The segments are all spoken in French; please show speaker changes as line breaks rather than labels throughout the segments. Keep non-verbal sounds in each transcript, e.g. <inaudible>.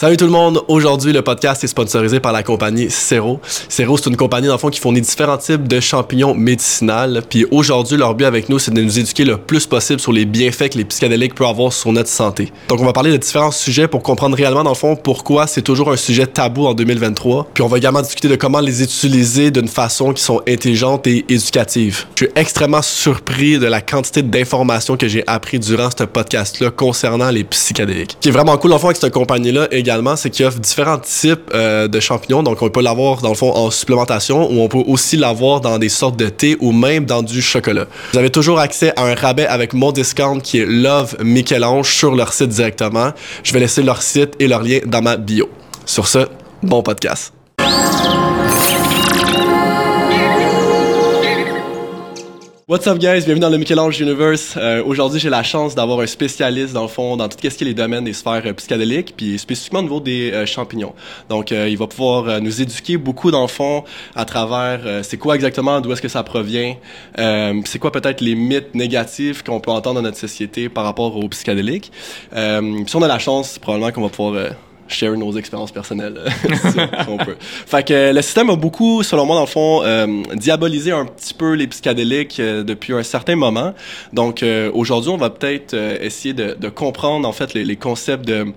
Salut tout le monde. Aujourd'hui, le podcast est sponsorisé par la compagnie Cero. Cero, c'est une compagnie dans le fond qui fournit différents types de champignons médicinales. Puis aujourd'hui, leur but avec nous, c'est de nous éduquer le plus possible sur les bienfaits que les psychédéliques peuvent avoir sur notre santé. Donc, on va parler de différents sujets pour comprendre réellement dans le fond pourquoi c'est toujours un sujet tabou en 2023. Puis on va également discuter de comment les utiliser d'une façon qui sont intelligentes et éducatives. Je suis extrêmement surpris de la quantité d'informations que j'ai appris durant ce podcast-là concernant les psychédéliques. Ce qui est vraiment cool dans le fond avec cette compagnie-là c'est qu'il offre différents types euh, de champignons. Donc, on peut l'avoir dans le fond en supplémentation ou on peut aussi l'avoir dans des sortes de thé ou même dans du chocolat. Vous avez toujours accès à un rabais avec mon discount qui est Love Michel-Ange sur leur site directement. Je vais laisser leur site et leur lien dans ma bio. Sur ce, bon podcast. What's up guys, bienvenue dans le Michel-Ange Universe. Euh, Aujourd'hui, j'ai la chance d'avoir un spécialiste dans le fond dans tout ce qui est les domaines des sphères euh, psychédéliques, puis spécifiquement au niveau des euh, champignons. Donc, euh, il va pouvoir euh, nous éduquer beaucoup dans le fond à travers c'est quoi exactement, d'où est-ce que ça provient, c'est quoi peut-être les mythes négatifs qu'on peut entendre dans notre société par rapport aux psychédéliques. si on a la chance, probablement qu'on va pouvoir share nos expériences personnelles <laughs> si on peut. Fait que le système a beaucoup, selon moi, dans le fond, euh, diabolisé un petit peu les psychédéliques euh, depuis un certain moment. Donc euh, aujourd'hui, on va peut-être essayer de, comprendre en fait les, concepts de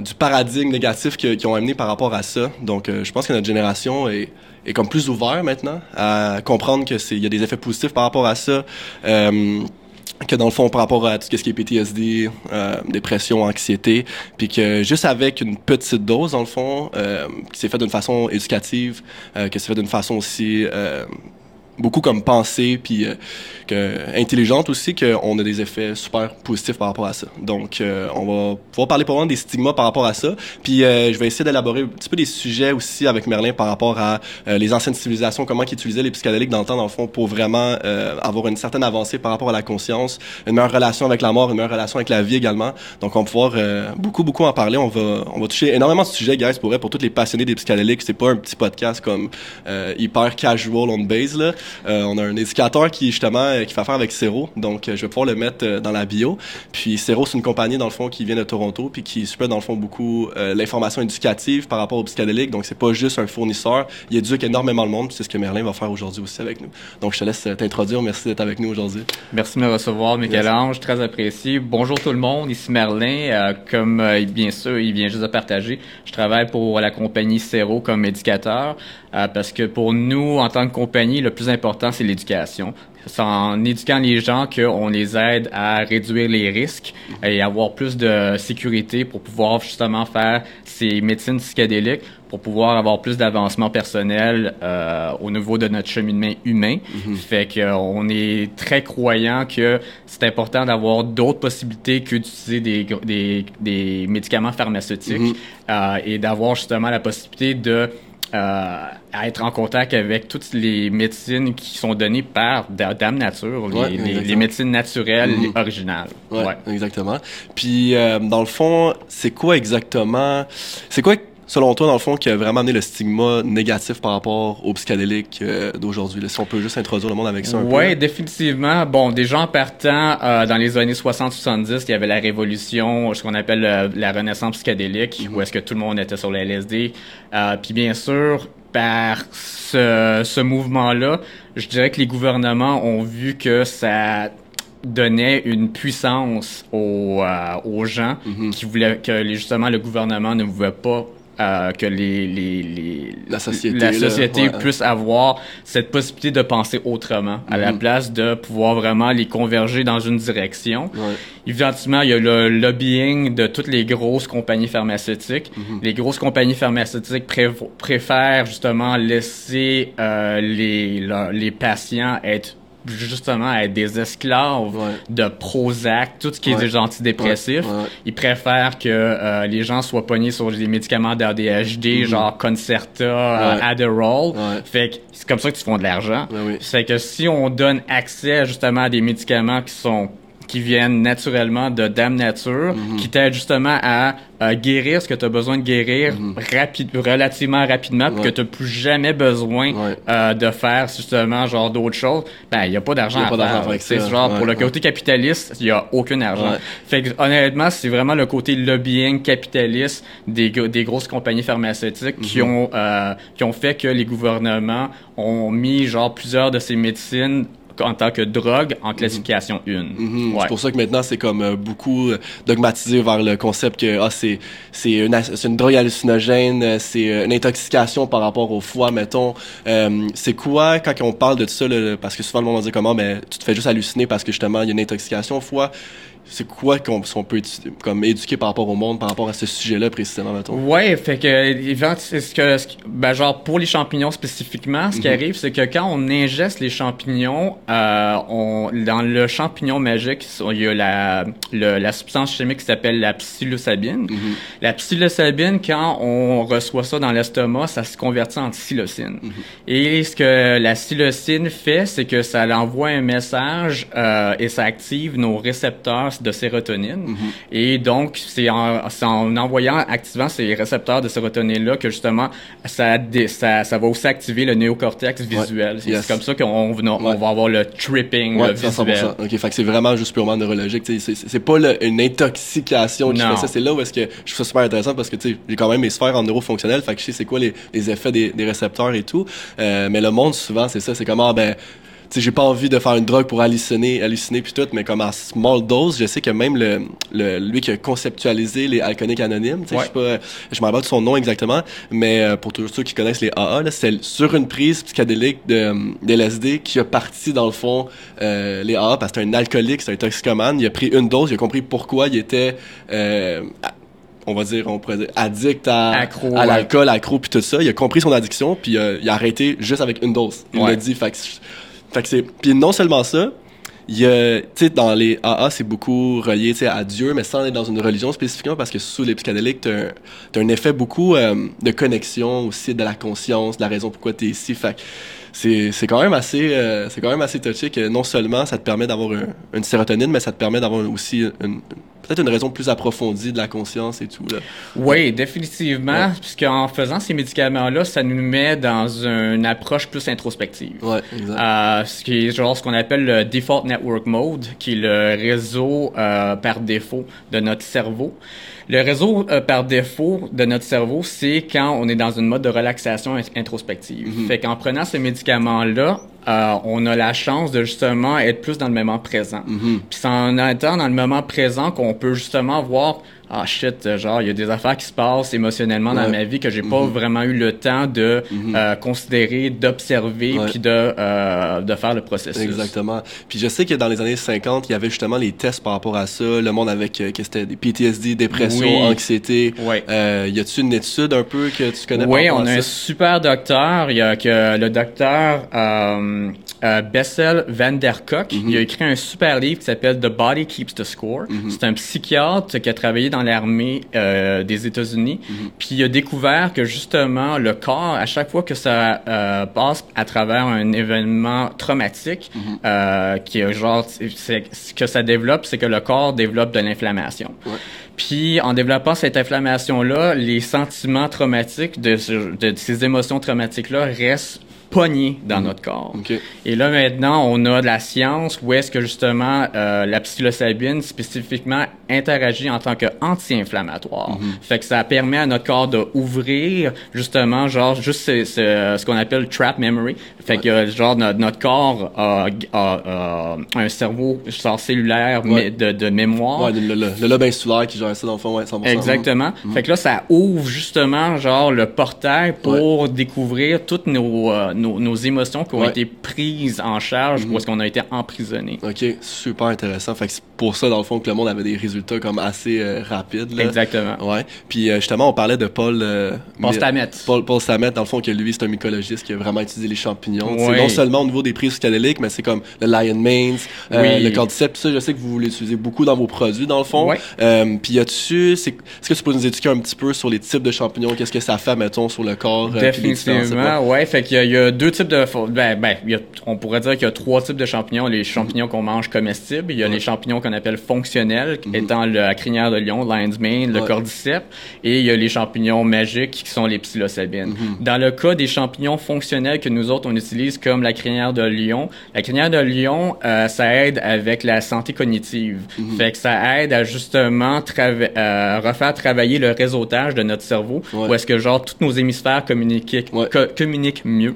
du paradigme négatif qui, qui, ont amené par rapport à ça. Donc je pense que notre génération est est comme plus ouvert maintenant à comprendre que c'est il y a des effets positifs par rapport à ça. Que dans le fond par rapport à tout ce qui est PTSD, euh, dépression, anxiété, puis que juste avec une petite dose dans le fond, euh, qui s'est fait d'une façon éducative, euh, que c'est fait d'une façon aussi euh, beaucoup comme pensée puis euh, que intelligente aussi qu'on a des effets super positifs par rapport à ça. Donc euh, on va pouvoir parler pour des stigmas par rapport à ça. Puis euh, je vais essayer d'élaborer un petit peu des sujets aussi avec Merlin par rapport à euh, les anciennes civilisations, comment ils utilisaient les psychédéliques dans le temps dans le fond pour vraiment euh, avoir une certaine avancée par rapport à la conscience, une meilleure relation avec la mort, une meilleure relation avec la vie également. Donc on va pouvoir euh, beaucoup beaucoup en parler. On va on va toucher énormément de sujets guys pour pour tous les passionnés des psychédéliques, c'est pas un petit podcast comme hyper casual on base là. Euh, on a un éducateur qui justement euh, qui fait affaire avec Cero, donc euh, je vais pouvoir le mettre dans la bio. Puis Cero, c'est une compagnie dans le fond qui vient de Toronto, puis qui super dans le fond beaucoup l'information éducative par rapport au psychédélique. Donc c'est pas juste un fournisseur, il éduque énormément le monde. C'est ce que Merlin va faire aujourd'hui aussi avec nous. Donc je te laisse t'introduire. Merci d'être avec nous aujourd'hui.
Merci de me recevoir, Michel-Ange, très apprécié. Bonjour tout le monde, ici Merlin. Euh, comme euh, bien sûr, il vient juste de partager, je travaille pour la compagnie Cero comme éducateur euh, parce que pour nous, en tant que compagnie, le plus important c'est l'éducation. C'est en éduquant les gens qu'on les aide à réduire les risques et avoir plus de sécurité pour pouvoir justement faire ces médecines psychédéliques pour pouvoir avoir plus d'avancement personnel euh, au niveau de notre cheminement humain. Mm -hmm. Fait qu'on est très croyant que c'est important d'avoir d'autres possibilités que d'utiliser des, des, des, médicaments pharmaceutiques mm -hmm. euh, et d'avoir justement la possibilité de euh, à être en contact avec toutes les médecines qui sont données par Dame Nature, les, ouais, les, les médecines naturelles mm -hmm. originales.
Ouais, ouais, exactement. Puis, euh, dans le fond, c'est quoi exactement... C'est quoi selon toi, dans le fond, qui a vraiment amené le stigma négatif par rapport aux psychédéliques euh, d'aujourd'hui? Si on peut juste introduire le monde avec ça un
ouais, peu. Oui, définitivement. Bon, des gens partant euh, dans les années 60-70, il y avait la révolution, ce qu'on appelle euh, la renaissance psychédélique, mm -hmm. où est-ce que tout le monde était sur le LSD. Puis bien sûr, par ce, ce mouvement-là, je dirais que les gouvernements ont vu que ça donnait une puissance aux, euh, aux gens mm -hmm. qui voulaient que justement le gouvernement ne pouvait pas euh, que les, les, les,
la société,
la société là, ouais. puisse avoir cette possibilité de penser autrement, à mm -hmm. la place de pouvoir vraiment les converger dans une direction.
Ouais.
Évidemment, il y a le lobbying de toutes les grosses compagnies pharmaceutiques. Mm -hmm. Les grosses compagnies pharmaceutiques pré préfèrent justement laisser euh, les, les patients être justement être des esclaves
ouais.
de Prozac, tout ce qui est des antidépressifs.
Ouais.
Ils préfèrent que euh, les gens soient pognés sur des médicaments d'ADHD, mm -hmm. genre Concerta, euh, Adderall. Fait que c'est comme ça que tu font de l'argent.
Oui.
C'est que si on donne accès justement à des médicaments qui sont qui viennent naturellement de Dame Nature,
Mhm.
qui t'aident justement à, euh, guérir ce que tu as besoin de guérir rapide, relativement rapidement, puis que tu plus jamais besoin
Ouais.
euh, de faire justement genre d'autres choses. Ben, il y a pas d'argent à
pas
faire. C'est genre,
Ouais,
pour le
ouais.
côté capitaliste, il y a aucun argent. Fait que, honnêtement, c'est vraiment le côté lobbying capitaliste des, des grosses compagnies pharmaceutiques qui
Mhm.
ont euh, qui ont fait que les gouvernements ont mis genre plusieurs de ces médecines en tant que drogue en classification 1.
Mhm.
Ouais.
C'est pour ça que maintenant c'est comme euh, beaucoup euh, dogmatisé vers le concept que ah c'est c'est une une drogue hallucinogène, euh, c'est une intoxication par rapport au foie mettons. Euh, c'est quoi quand on parle de ça là, parce que souvent le monde va dire comment mais tu te fais juste halluciner parce que justement il y a une intoxication au foie. C'est quoi qu'on peut comme éduquer par rapport au monde par rapport à ce sujet-là précisément mettons?
Ouais, fait que ce que, ben genre pour les champignons spécifiquement, ce qui
Mhm.
arrive, c'est que quand on ingeste les champignons, euh, on dans le champignon magique, il y a la le- la substance chimique qui s'appelle la psilocybine.
Mhm.
La psilocybine, quand on reçoit ça dans l'estomac, ça se convertit en psilocine.
Mhm.
Et ce que la psilocine fait, c'est que ça envoie un message euh, et ça active nos récepteurs de sérotonine.
Mhm.
Et donc, c'est en, en envoyant, activant ces récepteurs de sérotonine-là que justement, ça, ça, ça va aussi activer le néocortex visuel. C'est
Yes.
c'est comme ça qu'on on, on
Ouais.
va avoir le tripping
Ouais,
le
100%.
visuel.
Ok, fait que c'est vraiment juste purement neurologique. C'est pas le- une intoxication qui
Non.
fait ça. C'est là où est-ce que je trouve ça super intéressant parce que j'ai quand même mes sphères en neurofonctionnel, fait que je sais c'est quoi les, les effets des, des récepteurs et tout. Euh, mais le monde souvent c'est ça, c'est comment ben tu sais, j'ai pas envie de faire une drogue pour halluciner, halluciner puis tout, mais comme en small dose, je sais que même le, le lui qui a conceptualisé les alcooliques anonymes, tu sais,
Ouais.
je sais pas, je de son nom exactement, mais euh, pour tous ceux qui connaissent les AA, c'est sur une prise psychédélique de, de LSD qui a parti dans le fond euh, les AA parce que c'est un alcoolique, c'est un toxicomane, il a pris une dose, il a compris pourquoi il était euh, à- on va dire, on pourrait dire, addict à,
Accro,
à l'alcool, accro, puis tout ça. Il a compris son addiction, puis euh, il a arrêté juste avec une dose. Il
Ouais.
l'a dit, fait que, fait. Puis non seulement ça, y a, tu dans les AA, c'est beaucoup relié, à Dieu, mais sans être dans une religion spécifiquement, parce que sous les psychédéliques, t'as un, t'as un effet beaucoup euh, de connexion aussi, de la conscience, de la raison pourquoi t'es ici. Fait c'est, quand même assez, euh, c'est quand même assez touché que non seulement ça te permet d'avoir un- une sérotonine, mais ça te permet d'avoir aussi une, peut-être une raison plus approfondie de la conscience et tout, là.
Oui, définitivement,
Ouais.
puisqu'en faisant ces médicaments-là, ça nous met dans une approche plus introspective.
Ouais, exact.
Euh, ce qui est genre ce qu'on appelle le default network mode, qui est le réseau euh, par défaut de notre cerveau. Le réseau euh, par défaut de notre cerveau, c'est quand on est dans une mode de relaxation int- introspective.
Mhm.
Fait qu'en prenant ces médicaments-là, euh, on a la chance de justement être plus dans le moment présent.
Mhm.
Puis c'est en étant dans le moment présent qu'on peut justement voir ah shit genre il y a des affaires qui se passent émotionnellement dans ma vie que j'ai pas
Mhm.
vraiment eu le temps de
Mhm.
euh, considérer, d'observer
Ouais.
puis de euh, de faire le processus.
Exactement. Puis je sais que dans les années 50, il y avait justement les tests par rapport à ça, le monde avec euh, que c'était des PTSD, dépression,
Oui.
anxiété.
Ouais.
Y a-tu une étude un peu que tu connais
Oui, on a un super docteur. Il y a que le docteur euh, euh, Bessel van der Kolk.
Mhm.
Il a écrit un super livre qui s'appelle The Body Keeps the Score.
Mhm.
C'est un psychiatre qui a travaillé dans l'armée euh, des États-Unis.
Mhm.
Puis il a découvert que justement le corps, à chaque fois que ça euh, passe à travers un événement traumatique, euh, qui est genre, ce que ça développe, c'est que le corps développe de l'inflammation.
Ouais.
Puis, en développant cette inflammation-là, les sentiments traumatiques, de ces émotions traumatiques-là, restent pognés dans notre corps. Et là, maintenant, on a de la science où est-ce que, justement, euh, la psilocybine, spécifiquement, interagit en tant qu'anti-inflammatoire. Fait que ça permet à notre corps de ouvrir, justement, genre, juste ce, ce- ce qu'on appelle trap memory. Fait que, euh, genre, notre, notre corps a, a- a un cerveau, genre, cellulaire
Ouais.
mais de, de mémoire.
Ouais, le, le, le lobe insulaire qui gère ça dans le fond, ouais, 100%.
Exactement. Fait que là, ça ouvre justement genre le portail pour découvrir toutes nos, euh, nos, nos émotions qui ont
Ouais.
été prises en charge ou est-ce qu'on a été emprisonné.
Ok, super intéressant. Fait que c'est pour ça, dans le fond, que le monde avait des résultats comme assez euh, rapides. Là.
Exactement.
Ouais. Puis euh, justement, on parlait de Paul...
Paul Stamets.
Paul, Paul Stamets, dans le fond, que lui, c'est un mycologiste qui a vraiment étudié les champignons champignons. C'est non seulement au niveau des prises psychédéliques, mais c'est comme le Lion Mains, euh, le cordyceps, ça, je sais que vous l'utilisez beaucoup dans vos produits, dans le fond. Euh, puis y a-tu, est-ce que tu peux nous éduquer un petit peu sur les types de champignons, qu'est-ce que ça fait, mettons, sur le corps?
Euh, Définitivement, ouais. Fait qu'il y, a deux types de, ben, ben, on pourrait dire qu'il y a trois types de champignons. Les champignons qu'on mange comestibles, il y a les champignons qu'on appelle fonctionnels, mm-hmm. étant la crinière de lion, lion's mane, le cordyceps, et il y a les champignons magiques qui sont les psilocybines. Mm-hmm. Dans le cas des champignons fonctionnels que nous autres on utilise comme la crinière de lion, la crinière de lion, euh, ça aide avec la santé cognitive. Mm-hmm. Fait que ça aide à justement euh, refaire travailler le réseautage de notre cerveau, où est-ce que genre tous nos hémisphères communiquent, communiquent mieux.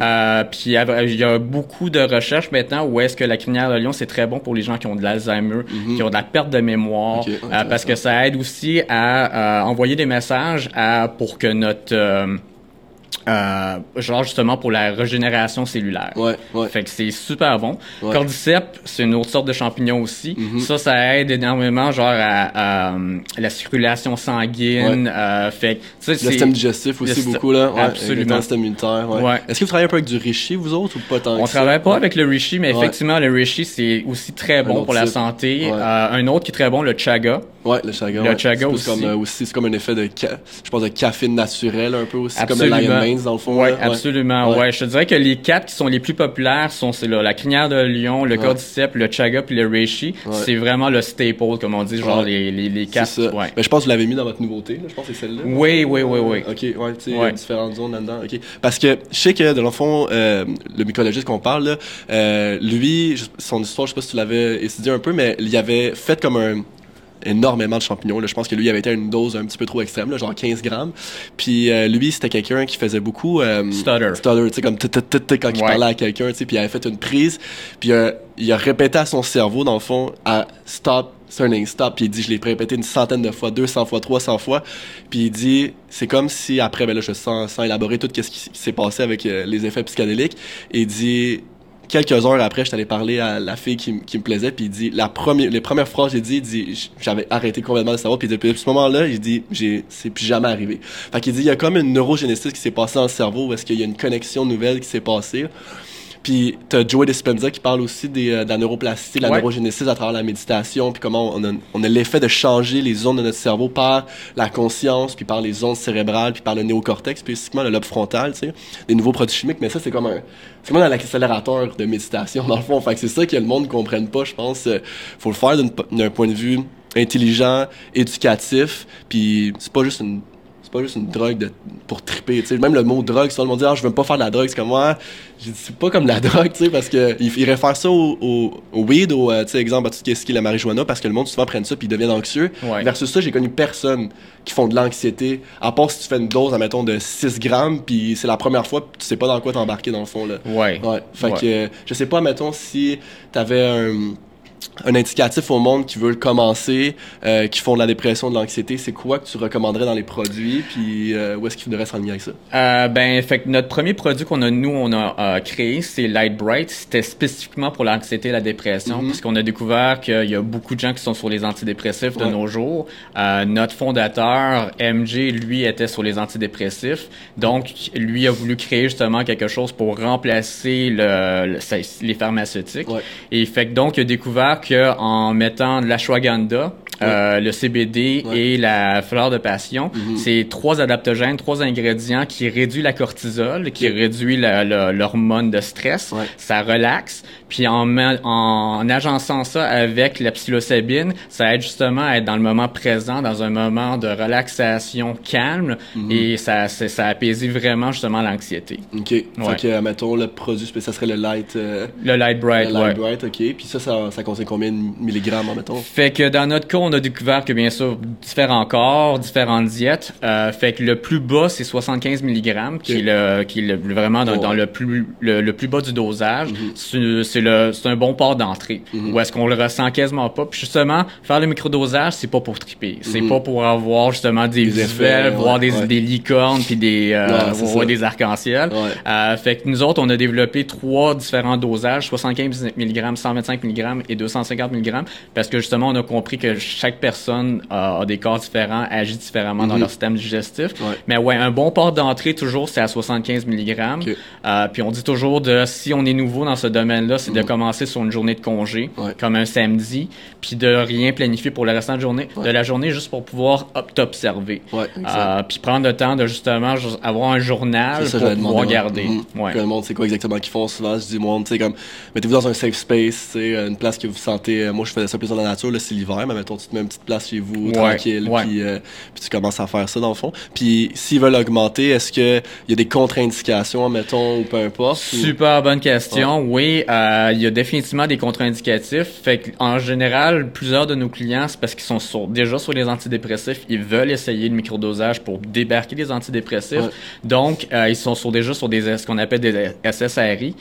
Euh, puis il y a beaucoup de recherches maintenant où est-ce que la crinière de lion c'est très bon pour les gens qui ont de l'Alzheimer, qui ont de la perte de mémoire, parce que ça aide aussi à envoyer des messages à, pour que notre euh, euh, genre justement pour la régénération cellulaire.
Ouais, ouais.
Fait que c'est super bon. Cordyceps, c'est une autre sorte de champignon aussi. Mm-hmm. Ça, ça aide énormément genre à, la circulation sanguine. Euh, fait
que, le système digestif aussi beaucoup là. Ouais, absolument. Le système immunitaire. Ouais. Est-ce que vous travaillez un peu avec du reishi vous autres ou pas tant
On travaille pas avec le reishi, mais effectivement le reishi c'est aussi très bon pour la santé. Euh, un autre qui est très bon, le chaga.
Ouais, le chaga.
Le chaga aussi.
Comme, euh, aussi c'est comme un effet de, je pense, de caféine naturelle un peu aussi, comme le lion dans le fond.
Oui, absolument. Ouais. je te dirais que les quatre qui sont les plus populaires sont là, la crinière de lion, le cordyceps, le chaga puis le reishi. C'est vraiment le staple, comme on dit, genre les, les, les quatre. Ça.
Ouais. Je pense que vous l'avez mis dans votre nouveauté. Là. Je pense que c'est celle-là.
Oui, oui, oui, oui.
Ok, ouais, tu sais, différentes zones là-dedans. Ok. Parce que je sais que dans le fond, euh, le mycologiste qu'on parle, là, euh, lui, son histoire, je sais pas si tu l'avais étudié un peu, mais il avait fait comme un énormément de champignons. Là. Je pense que lui, il avait été à une dose un petit peu trop extrême, là, genre 15 grammes. Puis euh, lui, c'était quelqu'un qui faisait beaucoup... Euh,
stutter.
Stutter, tu sais, comme quand il parlait à quelqu'un, tu sais, puis il avait fait une prise. Puis euh, il a répété à son cerveau, dans le fond, à stop, turning stop. Puis il dit, je l'ai répété une centaine de fois, 200 fois, 300 fois. Puis il dit, c'est comme si après, ben là, je sens, sans élaborer tout ce qui s'est passé avec les effets psychédéliques. Et il dit, quelques heures après, je t'allais parler à la fille qui, qui me plaisait, puis il dit, la première, les premières phrases j'ai dit, il dit, j'avais arrêté complètement de savoir, puis depuis ce moment-là, il dit, j'ai, c'est plus jamais arrivé. Fait qu'il dit, il y a comme une neurogénétique qui s'est passée dans le cerveau, où est-ce qu'il y a une connexion nouvelle qui s'est passée. Puis t'as Joey Dispenza qui parle aussi des, euh, de la neuroplasticité, de la neurogénésis à travers la méditation, puis comment on a, on a l'effet de changer les zones de notre cerveau par la conscience, puis par les ondes cérébrales, puis par le néocortex, spécifiquement le lobe frontal, tu sais, des nouveaux produits chimiques. Mais ça, c'est comme un, c'est comme un accélérateur de méditation <laughs> dans le fond. Fait que c'est ça que le monde ne comprenne pas, je pense. Euh, faut le faire d'un point de vue intelligent, éducatif, puis c'est pas juste une c'est pas juste une drogue de, pour triper. sais Même le mot drogue, si le monde dit ah, je veux pas faire de la drogue, c'est comme moi, c'est pas comme la <laughs> drogue, tu sais, parce que il, réfère ça au, au, au weed, au euh, exemple à tout ce qui est la marijuana, parce que le monde souvent prenne ça puis ils deviennent anxieux. Versus ça, j'ai connu personne qui font de l'anxiété, à part si tu fais une dose, admettons, de 6 grammes, puis c'est la première fois, tu sais pas dans quoi t'embarquer dans le fond là.
Ouais.
Ouais. Fait que je sais pas, mettons, si t'avais un un indicatif au monde qui veut le commencer, euh, qui font de la dépression, de l'anxiété, c'est quoi que tu recommanderais dans les produits, puis euh, où est-ce qu'il faudrait s'enligner avec ça?
Euh, ben, fait que notre premier produit qu'on a, nous, on a euh, créé, c'est Light Bright. C'était spécifiquement pour l'anxiété et la dépression, mm-hmm. parce qu'on a découvert qu'il y a beaucoup de gens qui sont sur les antidépressifs de nos jours. notre fondateur, MJ, lui, était sur les antidépressifs. Donc, lui a voulu créer justement quelque chose pour remplacer le, les pharmaceutiques. Et fait que donc, il a découvert qu'en mettant de l'ashwagandha, euh, le CBD et la fleur de passion, mm-hmm. c'est trois adaptogènes, trois ingrédients qui réduisent la cortisol, qui réduit l'hormone de stress, ça relaxe, puis en, en agençant ça avec la psilocybine, ça aide justement à être dans le moment présent, dans un moment de relaxation calme, mm-hmm. et ça, ça apaise vraiment justement l'anxiété.
OK. Fait que, mettons, le produit, ça serait le light... Euh,
le light bright,
Le light bright, OK. Puis ça, ça, ça contient combien de milligrammes, mettons?
Fait que dans notre cas, on a découvert que, bien sûr, différents corps, différentes diètes. Euh, fait que le plus bas, c'est 75 mg, qui est, le, qui est le, vraiment dans, dans, le, plus, le, plus bas du dosage. Mm-hmm. C'est c'est un bon port d'entrée. Mm-hmm. Ou est-ce qu'on le ressent quasiment pas? Puis justement, faire le microdosage, c'est pas pour triper. C'est mm-hmm. pas pour avoir justement des, visuels, voir des, des licornes puis des, euh, des arcs-en-ciel. Euh, fait que nous autres, on a développé trois différents dosages, 75 mg, 125 mg et 250 mg, parce que justement, on a compris que chaque personne a, des corps différents, agit différemment dans mhm. leur système digestif. Mais ouais, un bon port d'entrée, toujours, c'est à 75 mg. Euh, puis on dit toujours de, si on est nouveau dans ce domaine-là, c'est de mhm. commencer sur une journée de congé, comme un samedi, puis de rien planifier pour le restant de, journée, de la journée, juste pour pouvoir t'observer. Euh, puis prendre le temps de justement avoir un journal pour pouvoir garder.
Mhm. Ouais. Le monde, c'est quoi exactement qu'ils font souvent? Je dis, moi, tu sais, comme, mettez-vous dans un safe space, une place que vous euh, moi, je faisais ça plus dans la nature, c'est l'hiver, mais mettons, tu te mets une petite place chez vous, tranquille, Puis, euh, puis, tu commences à faire ça, dans le fond. Puis, s'ils veulent augmenter, est-ce qu'il y a des contre-indications, mettons, ou peu importe?
Super bonne question. Oui, euh, il y a définitivement des contre-indicatifs. Fait en général, plusieurs de nos clients, c'est parce qu'ils sont déjà sur les antidépressifs, ils veulent essayer le microdosage pour débarquer les antidépressifs. Donc, ils sont sur, déjà sur des ce qu'on appelle des SSRI.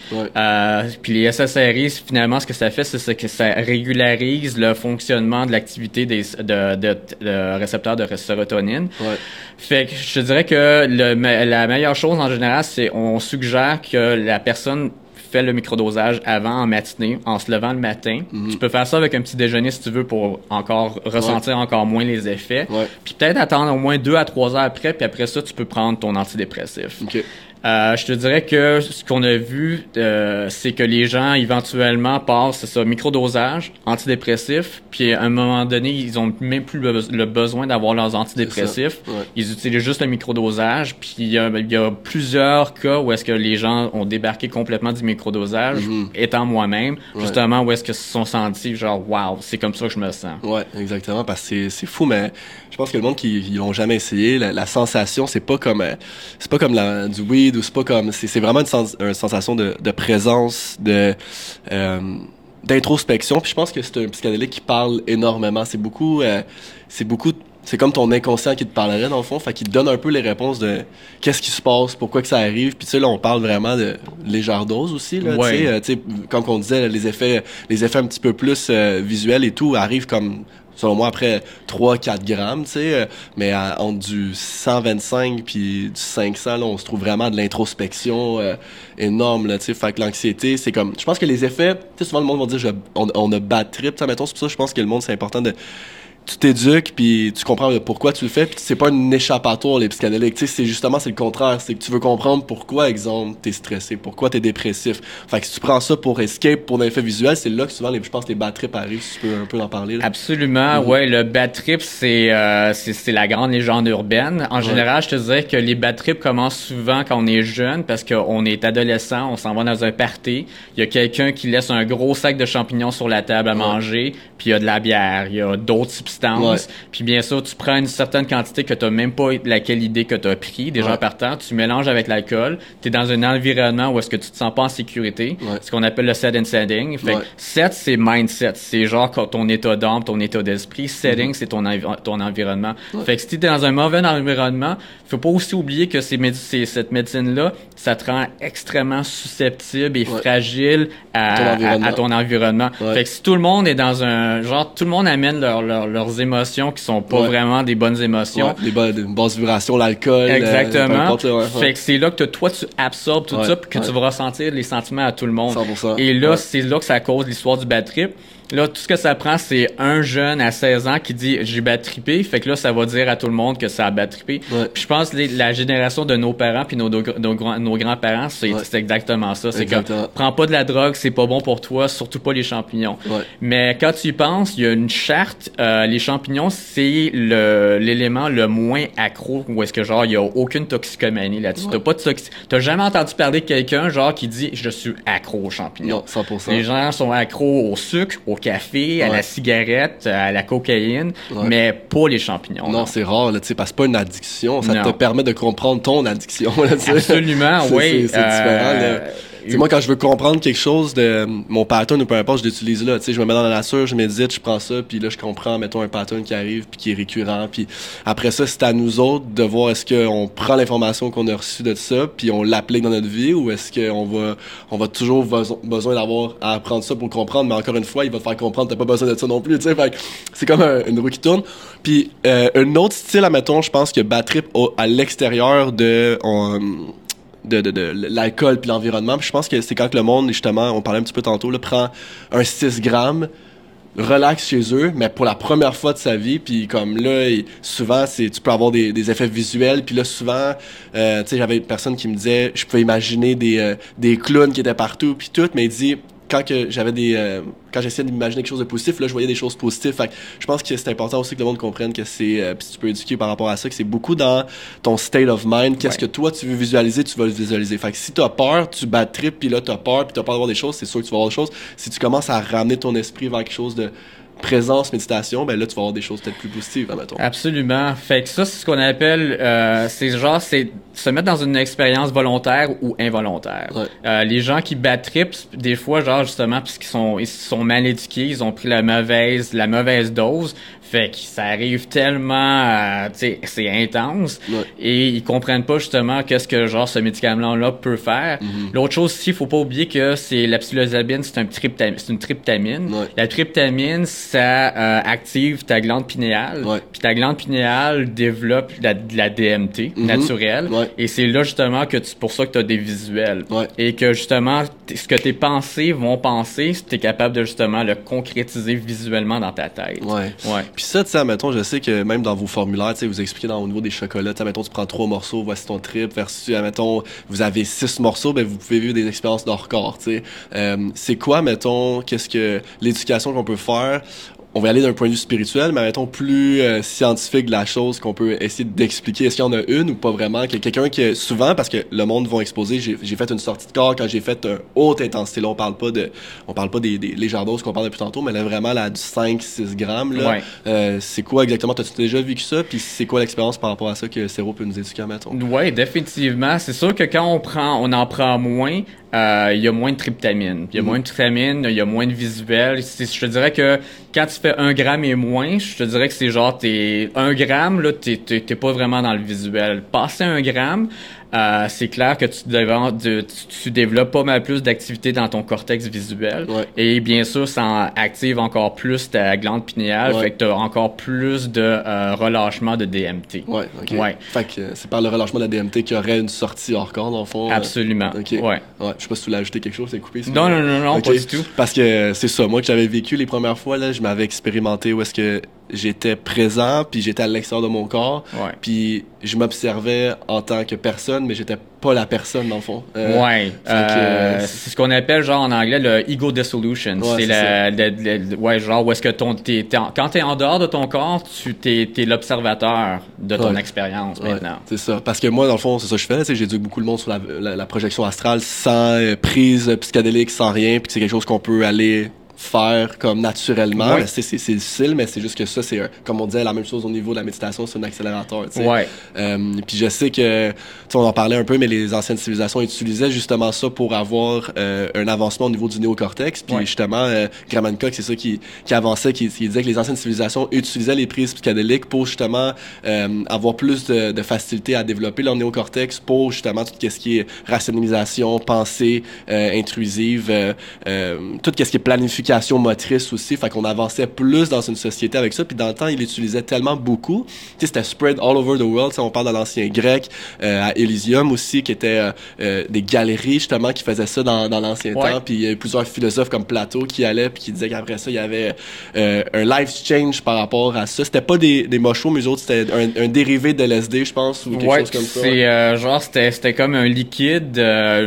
puis les SSRI, finalement, ce que ça fait, c'est que ça régularise le fonctionnement de l'activité des de, de, récepteurs de sérotonine. Ouais. Fait que je dirais que le, la meilleure chose en général, c'est on suggère que la personne fait le microdosage avant en matinée, en se levant le matin. Mhm. Tu peux faire ça avec un petit déjeuner si tu veux pour encore ressentir encore moins les effets. Puis peut-être attendre au moins deux à trois heures après, puis après ça, tu peux prendre ton antidépressif. Euh, je te dirais que ce qu'on a vu, euh, c'est que les gens éventuellement passent ça microdosage, antidépressif, puis à un moment donné, ils ont même plus le, besoin d'avoir leurs antidépressifs. Ils utilisent juste le microdosage, puis il y, a, plusieurs cas où est-ce que les gens ont débarqué complètement du microdosage, mm-hmm. étant moi-même, justement où est-ce que se sont sentis genre wow, c'est comme ça que je me sens.
Ouais, exactement, parce que c'est fou, mais je pense que le monde qui l'ont jamais essayé, la, sensation, c'est pas comme euh, c'est pas comme la, du ou c'est pas comme c'est vraiment une, sensation de, présence de euh, d'introspection. Puis je pense que c'est un psychanalyste qui parle énormément. C'est beaucoup euh, c'est beaucoup c'est comme ton inconscient qui te parlerait dans le fond. Fait qu'il te donne un peu les réponses de qu'est-ce qui se passe pourquoi que ça arrive. Puis tu sais là on parle vraiment de légère dose aussi là tu sais comme euh, on disait les effets les effets un petit peu plus visuels et tout arrivent comme selon moi, après 3-4 grammes, tu sais, euh, mais entre du 125 puis du 500, là, on se trouve vraiment de l'introspection euh, énorme, là, tu sais, fait que l'anxiété, c'est comme, je pense que les effets, tu sais, souvent le monde va dire, on, on a bad trip, tu sais, mettons, c'est pour ça, je pense que le monde, c'est important de tu t'éduques puis tu comprends pourquoi tu le fais puis c'est pas une échappatoire les psychanalytiques. Tu sais c'est justement c'est le contraire. C'est que tu veux comprendre pourquoi exemple t'es stressé pourquoi t'es dépressif. Fait que si tu prends ça pour escape pour l'effet visuel c'est là que souvent les, je pense les bad trips arrivent si tu peux un peu en parler
absolument mhm. ouais le bad trip c'est euh, c'est la grande légende urbaine. En général je te dirais que les bad trips commencent souvent quand on est jeune parce qu'on est adolescent on s'en va dans un party il y a quelqu'un qui laisse un gros sac de champignons sur la table à manger puis il y a de la bière il y a d'autres puis bien sûr, tu prends une certaine quantité que tu n'as même pas laquelle idée que tu as pris déjà partant, tu mélanges avec l'alcool, tu es dans un environnement où est-ce que tu te sens pas en sécurité, ce qu'on appelle le set and setting. Fait set c'est mindset, c'est genre ton état d'âme, ton état d'esprit, setting mm-hmm. c'est ton ton environnement. Fait que si tu es dans un mauvais environnement, faut pas aussi oublier que ces cette médecine là, ça te rend extrêmement susceptible et fragile à ton environnement. Fait que si tout le monde est dans un genre tout le monde amène leur, leur leurs émotions qui sont pas vraiment des bonnes émotions.
des, bonnes, vibrations, l'alcool.
Euh, Exactement. fait que c'est là que toi, tu absorbes tout ça puis que tu vas ressentir les sentiments à tout le monde. Et là, c'est là que ça cause l'histoire du bad trip. Là, tout ce que ça prend, c'est un jeune à 16 ans qui dit j'ai bad trippé. Fait que là, ça va dire à tout le monde que ça a bad trippé. je pense que la génération de nos parents puis nos, nos, nos grands-parents, c'est exactement ça. C'est que prends pas de la drogue, c'est pas bon pour toi, surtout pas les champignons. Mais quand tu y penses, il y a une charte. Euh, les champignons, c'est l'élément le, moins accro où est-ce que genre il y a aucune toxicomanie là-dessus. T'as pas de T'as jamais entendu parler de quelqu'un genre qui dit je suis accro aux champignons. 100%. Les gens sont accros au sucre, au café, à la cigarette, à la cocaïne, mais pas les champignons.
Non, c'est rare, là, parce que c'est pas une addiction. Ça te permet de comprendre ton addiction.
Absolument, <laughs> oui.
C'est différent. Là. Moi quand je veux comprendre quelque chose de mon pattern ou peu importe, je l'utilise là. Tu sais, je me mets dans la nature, je médite, je prends ça, puis là je comprends, mettons un pattern qui arrive puis qui est récurrent, puis après ça c'est à nous autres de voir est-ce qu'on prend l'information qu'on a reçue de ça puis on l'applique dans notre vie ou est-ce qu'on va on va toujours besoin d'avoir à apprendre ça pour comprendre, mais encore une fois il va te faire comprendre t'as pas besoin de ça non plus. Tu sais, c'est comme une roue qui tourne. Puis euh, un autre style, admettons, je pense que Batrip à l'extérieur de de, de, de l'alcool puis l'environnement. je pense que c'est quand le monde, justement, on parlait un petit peu tantôt, là, prend un 6 grammes relax chez eux, mais pour la première fois de sa vie, puis comme là, souvent, c'est tu peux avoir des, des effets visuels, puis là, souvent, euh, tu sais, j'avais une personne qui me disait, je peux imaginer des, euh, des clowns qui étaient partout, puis tout, mais il dit, quand que j'avais des euh, quand j'essayais d'imaginer quelque chose de positif là je voyais des choses positives. Fait je pense que c'est important aussi que le monde comprenne que c'est euh, si tu peux éduquer par rapport à ça que c'est beaucoup dans ton state of mind. Qu'est-ce que toi tu veux visualiser tu vas le visualiser. Fait que si tu as peur tu bats trip puis là tu as peur puis tu as peur d'avoir des choses c'est sûr que tu vas avoir des choses. Si tu commences à ramener ton esprit vers quelque chose de présence, méditation, ben là, tu vas avoir des choses peut-être plus positives, admettons.
Absolument. Fait que ça, c'est ce qu'on appelle, euh, c'est genre, c'est se mettre dans une expérience volontaire ou involontaire. Euh, les gens qui battent trips, des fois, genre, justement, puisqu'ils sont, ils sont mal éduqués, ils ont pris la mauvaise, la mauvaise dose, fait que ça arrive tellement, euh, tu sais, c'est intense et ils comprennent pas justement qu'est-ce que genre ce médicament-là peut faire. Mm-hmm. L'autre chose aussi, faut pas oublier que c'est la psilocybine, c'est un c'est une tryptamine. La tryptamine, ça euh, active ta glande pinéale. Puis ta glande pinéale développe la, de la DMT mm-hmm. naturelle et c'est là justement que tu pour ça que tu as des visuels et que justement ce que tes pensées vont penser, tu es capable de justement le concrétiser visuellement dans ta tête.
Ouais. Puis ça, tu sais, mettons, je sais que même dans vos formulaires, tu sais, vous expliquez dans, au niveau des chocolats, tu mettons, tu prends trois morceaux, voici ton trip, versus, mettons, vous avez six morceaux, ben vous pouvez vivre des expériences d'hors corps, tu sais. Euh, c'est quoi, mettons, qu'est-ce que l'éducation qu'on peut faire on va aller d'un point de vue spirituel, mais mettons plus euh, scientifique de la chose qu'on peut essayer d'expliquer. Est-ce qu'il y en a une ou pas vraiment? Que quelqu'un qui souvent, parce que le monde va exposer, j'ai fait une sortie de corps quand j'ai fait une haute intensité. Là, on parle pas de, on parle pas des, des légères doses qu'on parle depuis tantôt, mais là, vraiment, là, du 5-6 grammes, là. Euh, c'est quoi exactement? T'as-tu déjà vécu ça? Puis c'est quoi l'expérience par rapport à ça que Céro peut nous éduquer, mettons?
Ouais, définitivement. C'est sûr que quand on prend, on en prend moins, euh, il y a moins de tryptamine. Il y a moins de tryptamine, il y a moins de visuel. Je te dirais que quand tu fais un gramme et moins, je te dirais que c'est genre, t'es un gramme, là, t'es pas vraiment dans le visuel. Passer un gramme, euh, c'est clair que tu, tu, tu, développes pas mal plus d'activité dans ton cortex visuel. Et bien sûr, ça active encore plus ta glande pinéale, fait que tu as encore plus de euh, relâchement de DMT.
Ouais, ok. Ouais. Fait que c'est par le relâchement de la DMT qu'il y aurait une sortie hors corps, dans le fond.
Euh, Absolument.
ok. Ouais. ouais. Je sais pas si tu voulais ajouter quelque chose, c'est coupé.
Non, non, non, non, pas du tout.
Parce que c'est ça, moi que j'avais vécu les premières fois, là, je m'avais expérimenté où est-ce que j'étais présent, puis j'étais à l'extérieur de mon corps, puis je m'observais en tant que personne, mais j'étais pas la personne dans le fond.
Euh, ouais. Euh, c'est ce qu'on appelle genre en anglais le ego dissolution. c'est la, ouais genre où est-ce que ton t'es en, quand t'es en dehors de ton corps, tu t'es, t'es l'observateur de ton expérience maintenant.
C'est ça. Parce que moi dans le fond c'est ça que je fais. J'éduque beaucoup le monde sur la, la, projection astrale sans euh, prise psychédélique, sans rien, puis c'est quelque chose qu'on peut aller faire comme naturellement. C'est, c'est, c'est difficile, mais c'est juste que ça, c'est, comme on disait, la même chose au niveau de la méditation, c'est un accélérateur.
Ouais.
Euh, puis je sais que, on en parlait un peu, mais les anciennes civilisations utilisaient justement ça pour avoir euh, un avancement au niveau du néocortex. Puis justement, euh, Graham c'est ça qui, qui avançait, qui, qui, disait que les anciennes civilisations utilisaient les prises psychédéliques pour justement euh, avoir plus de, de, facilité à développer leur néocortex pour justement tout ce qui est rationalisation, pensée euh, intrusive, tout ce qui est planification motrice aussi. Fait qu'on avançait plus dans une société avec ça. Puis dans le temps, il utilisait tellement beaucoup. Tu sais, c'était spread all over the world. on parle de l'ancien grec, euh, à Elysium aussi, qui était euh, euh, des galeries justement qui faisaient ça dans, dans l'ancien temps. Puis il y a plusieurs philosophes comme Plato qui allaient puis qui disaient qu'après ça, il y avait un life change par rapport à ça. C'était pas des, des mochos, mais autres, c'était un, un, dérivé de LSD, je pense, ou quelque chose comme ça.
C'est genre, c'était, c'était comme un liquide,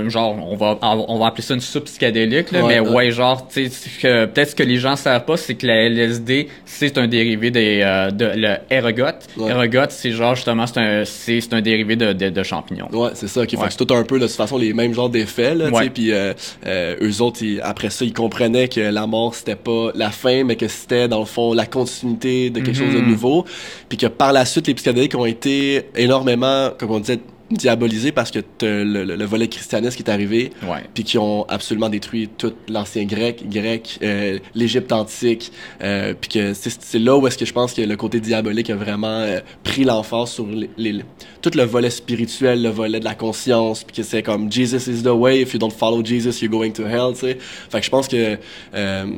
genre, on va, on va appeler ça une soupe psychédélique, là, mais ouais, genre, tu sais, peut-être ce que les gens savent pas, c'est que la LSD, c'est un dérivé des, euh, de le ergot. Ergot, c'est genre justement, c'est un, c'est, un dérivé de, de, champignons.
Ouais, c'est ça. Fait c'est tout un peu de toute façon les mêmes genres d'effets là. Puis euh, euh, eux autres, après ça, ils comprenaient que la mort c'était pas la fin, mais que c'était dans le fond la continuité de quelque chose de mhm. nouveau. Puis que par la suite, les psychédéliques ont été énormément, comme on disait diabolisé parce que le, le, volet christianisme qui est arrivé, puis qui ont absolument détruit tout l'ancien grec, grec, euh, l'Égypte antique, euh, puis que c'est là où est-ce que je pense que le côté diabolique a vraiment euh, pris l'emphase sur les, tout le volet spirituel, le volet de la conscience, puis que c'est comme Jesus is the way, if you don't follow Jesus, you're going to hell, tu sais. Fait que je pense que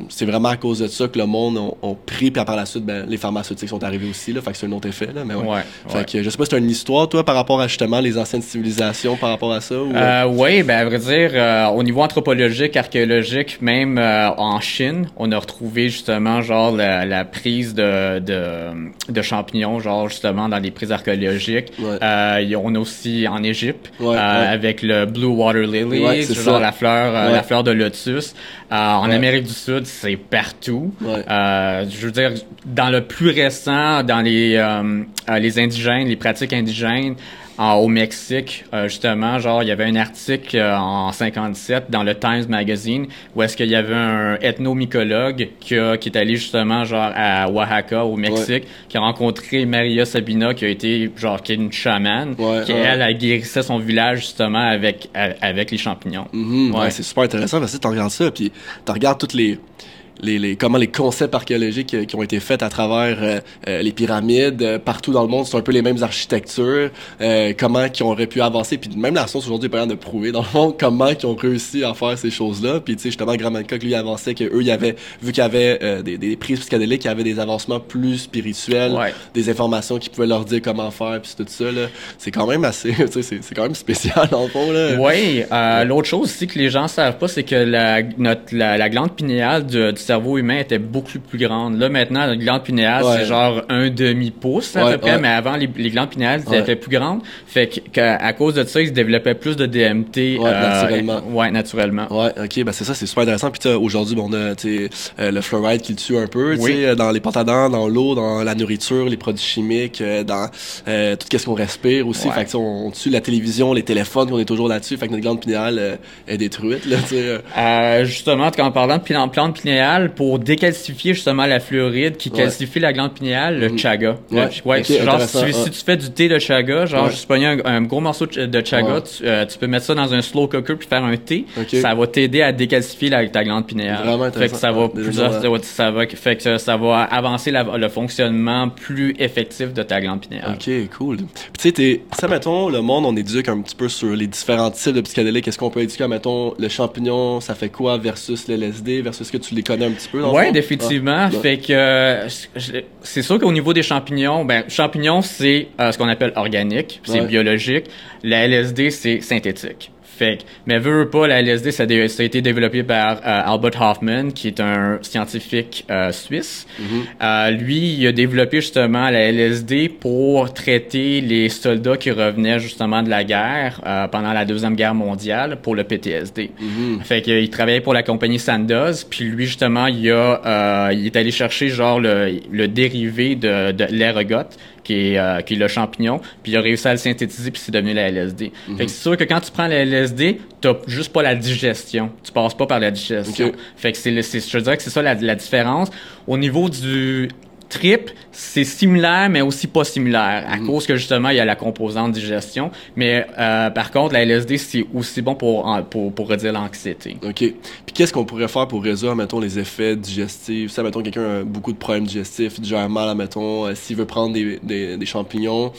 c'est vraiment à cause de ça que le monde a, pris, puis par la suite, ben, les pharmaceutiques sont arrivés aussi, là, fait que c'est un autre effet, là, mais ouais. fait que je sais pas si c'est une histoire, toi, par rapport à justement les anciennes civilisations par rapport à ça? Ou...
Euh, oui, ben, à vrai dire, euh, au niveau anthropologique, archéologique, même euh, en Chine, on a retrouvé justement genre la, la prise de, de, de, champignons, genre justement dans les prises archéologiques. Ouais. Euh, on a aussi en Égypte ouais, avec le Blue Water Lily, genre la fleur, la fleur de lotus. en Amérique du Sud, c'est partout. je veux dire, dans le plus récent, dans les, les indigènes, les pratiques indigènes, au Mexique, euh, justement, genre, il y avait un article euh, en 57 dans le Times Magazine où est-ce qu'il y avait un ethnomycologue qui, qui est allé justement, genre, à Oaxaca, au Mexique, qui a rencontré Maria Sabina, qui a été, genre, qui est une chamane, qui, elle, a guérissait son village, justement, avec, avec les champignons.
Mm-hmm. ouais, c'est super intéressant parce que tu regardes ça, puis tu regardes toutes les les, les, comment les concepts archéologiques euh, qui ont été faits à travers euh, euh, les pyramides partout dans le monde sont un peu les mêmes architectures comment qui auraient pu avancer puis même la science aujourd'hui est pas de prouver dans le fond comment qui ont réussi à faire ces choses là puis tu sais justement Graham lui avançait que eux il y avait vu qu'il y avait des, des prises psychédéliques il y avait des avancements plus spirituels des informations qui pouvaient leur dire comment faire puis tout ça là. C'est quand même assez <laughs> tu sais c'est, c'est quand même spécial dans le fond là.
Oui l'autre chose aussi que les gens savent pas c'est que la notre la, la glande pinéale du cerveau humain était beaucoup plus grande. Là, maintenant, la glande pinéale, c'est genre un demi-pouce à peu près, mais avant, les, glandes pinéales étaient plus grandes. Fait qu'à à cause de ça, ils se développaient plus de DMT.
Ouais, euh, naturellement.
ouais, naturellement.
Ouais, ok, ben c'est ça, c'est super intéressant. Puis aujourd'hui, bon, on a euh, le fluoride qui le tue un peu, oui. dans les pâtes dans l'eau, dans la nourriture, les produits chimiques, euh, dans tout ce qu'on respire aussi. Fait que on, on, tue la télévision, les téléphones, on est toujours là-dessus. Fait que notre glande pinéale est détruite. Là,
justement, quand on parle de plante pinéale, pour décalcifier justement la fluoride qui calcifie la glande pinéale, le mhm. chaga. Ouais. genre, si, tu fais du thé de chaga, genre, juste pogner un, un, gros morceau de chaga, euh, tu, peux mettre ça dans un slow cooker puis faire un thé. Ça va t'aider à décalcifier la, ta glande pinéale.
Vraiment
fait que ça va ça va, fait que ça va avancer le fonctionnement plus effectif de ta glande pinéale.
Ok, cool. Puis tu sais, ça mettons, le monde, on éduque un petit peu sur les différents types de psychédéliques. Est-ce qu'on peut éduquer, mettons, le champignon, ça fait quoi versus le LSD, versus que tu les connais un petit peu?
Oui, définitivement. Ah, fait que c'est sûr qu'au niveau des champignons, ben champignons c'est euh, ce qu'on appelle organique, c'est biologique. La LSD c'est synthétique. Fait mais veut pas, la LSD, ça, a été développé par euh, Albert Hoffman, qui est un scientifique euh, suisse. Mm-hmm. euh, lui, il a développé justement la LSD pour traiter les soldats qui revenaient justement de la guerre pendant la Deuxième Guerre mondiale pour le PTSD. Mm-hmm. Fait qu'il travaillait pour la compagnie Sandoz, puis lui, justement, il, a, il est allé chercher genre le, le dérivé de, de qui est, euh, qui est le champignon, puis il a réussi à le synthétiser, puis c'est devenu la LSD. Fait que c'est sûr que quand tu prends la LSD, t'as juste pas la digestion. Tu passes pas par la digestion. Fait que c'est, je dirais que c'est ça la, la différence. Au niveau du trip, c'est similaire, mais aussi pas similaire, à mm. cause que justement, il y a la composante digestion. Mais euh, par contre, la LSD, c'est aussi bon pour, pour, pour réduire l'anxiété.
OK. Puis qu'est-ce qu'on pourrait faire pour résoudre, mettons, les effets digestifs? Ça, mettons, quelqu'un a beaucoup de problèmes digestifs, a mal, mettons, euh, s'il veut prendre des, des, des, champignons,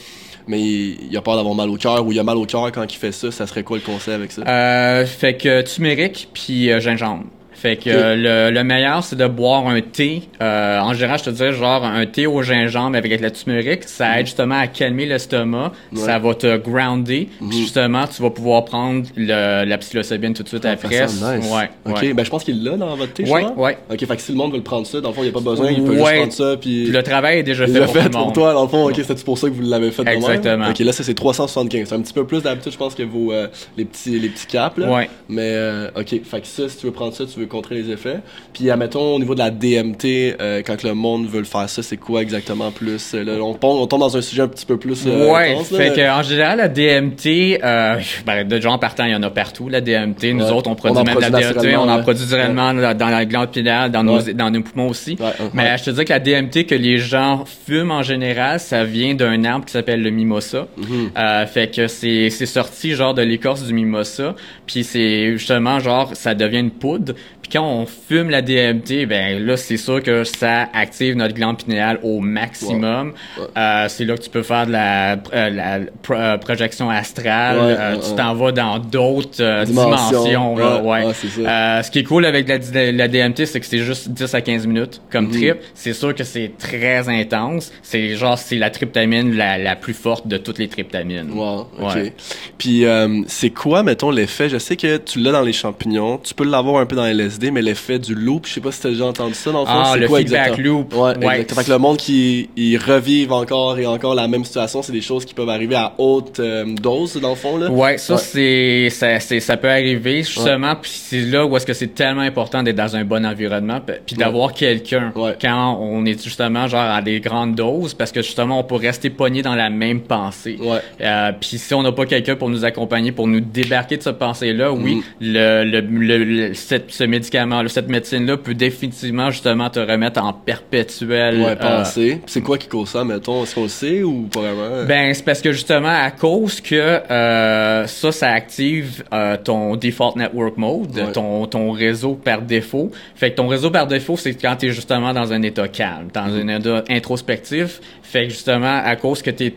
mais il, a peur d'avoir mal au cœur ou il a mal au cœur quand il fait ça, ça serait quoi le conseil avec ça?
Euh, fait que turmeric puis euh, gingembre. Fait que le, le, meilleur, c'est de boire un thé. Euh, en général, je te dirais genre un thé au gingembre avec la turmeric. Ça aide justement à calmer l'estomac. Ça va te grounder. Puis mhm. justement, tu vas pouvoir prendre le, la psilocybine tout de suite ah, après.
Nice. Ouais, ok, ben je pense qu'il l'a dans votre thé,
ouais, ouais.
Ok, fait que si le monde veut le prendre ça, dans le fond, il n'y a pas besoin, il peut juste prendre ça. Puis...
le travail est déjà fait, pour,
fait pour toi, dans le fond. Ok, c'est pour ça que vous l'avez fait
Exactement.
Ok, là, ça c'est 375. C'est un petit peu plus d'habitude, je pense, que vos euh, les petits les petits caps. Là.
Ouais.
Mais euh, ok, fait que ça, si tu veux prendre ça, tu veux contrer les effets. Puis, admettons, au niveau de la DMT, euh, quand le monde veut le faire ça, c'est quoi exactement plus? Là, on, tombe, on tombe dans un sujet un petit peu plus
euh, Ouais, fait que, en général, la DMT, euh, <laughs> ben, de gens partant, il y en a partout, la DMT. Nous autres, on produit même la DMT, on en produit directement dans la glande pinéale, dans, nos, dans nos poumons aussi. Mais je te dis que la DMT que les gens fument en général, ça vient d'un arbre qui s'appelle le mimosa. Mm-hmm. euh, fait que c'est sorti genre de l'écorce du mimosa, puis c'est justement genre, ça devient une poudre, quand on fume la DMT, ben là, c'est sûr que ça active notre glande pinéale au maximum. Euh, c'est là que tu peux faire de la, euh, la euh, projection astrale. tu t'en vas dans d'autres dimensions. ouais. ce qui est cool avec la, la DMT, c'est que c'est juste 10 à 15 minutes comme mhm. trip. C'est sûr que c'est très intense. C'est genre, c'est la tryptamine la, la, plus forte de toutes les tryptamines.
Wow, OK. Puis, c'est quoi, mettons, l'effet? Je sais que tu l'as dans les champignons. Tu peux l'avoir un peu dans LSD mais l'effet du loop, je sais pas si t'as déjà entendu ça dans le fond.
Ah, le quoi, feedback loop.
Ouais, ouais. Fait que le monde qui ils revivent encore et encore la même situation, c'est des choses qui peuvent arriver à haute euh, dose dans le fond là.
Ouais, ça c'est ça ça peut arriver justement puis c'est là où est-ce que c'est tellement important d'être dans un bon environnement puis d'avoir quelqu'un quand on est justement genre à des grandes doses parce que justement on peut rester pogné dans la même pensée. Euh, puis si on n'a pas quelqu'un pour nous accompagner pour nous débarquer de cette pensée là, oui, mm. le, le, le, cette, ce médicament cette médecine-là peut définitivement justement te remettre en perpétuel.
Ouais, pensée. Euh, c'est quoi qui cause ça, mettons? Est-ce qu'on le sait ou pas vraiment?
Ben, c'est parce que justement, à cause que euh, ça, ça active euh, ton default network mode, ton, ton réseau par défaut. Fait que ton réseau par défaut, c'est quand tu es justement dans un état calme, dans un état introspectif. Fait que justement, à cause que t'es,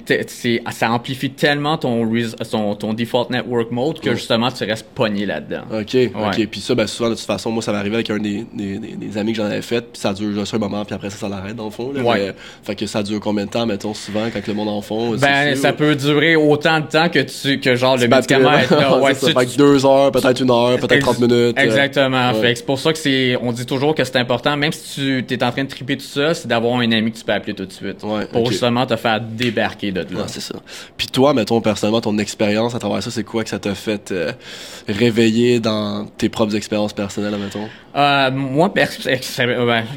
ça amplifie tellement ton, ton, ton default network mode que justement, tu restes pogné là-dedans.
OK, OK. Puis ça, ben souvent, de toute façon, moi, ça m'est arrivé avec un des, des, des, amis que j'en avais fait, puis ça dure juste un moment, puis après ça, ça l'arrête, dans le fond. Là, ouais. fait que ça dure combien de temps, mettons, souvent, quand le monde en fond?
Ben, ça peut durer autant de temps que tu, que genre, le médicament <laughs>
est là. Ouais, ça, fait que deux heures, peut-être une heure, peut-être 30 minutes.
Euh, Exactement. Fait c'est pour ça que c'est, on dit toujours que c'est important, même si tu es en train de triper tout ça, c'est d'avoir un ami que tu peux appeler tout de suite. Ouais, pour justement te faire débarquer de là.
c'est ça. Puis toi, mettons, personnellement, ton expérience à travers ça, c'est quoi que ça t'a fait euh, réveiller dans tes propres expériences personnelles, mettons?
Euh, moi,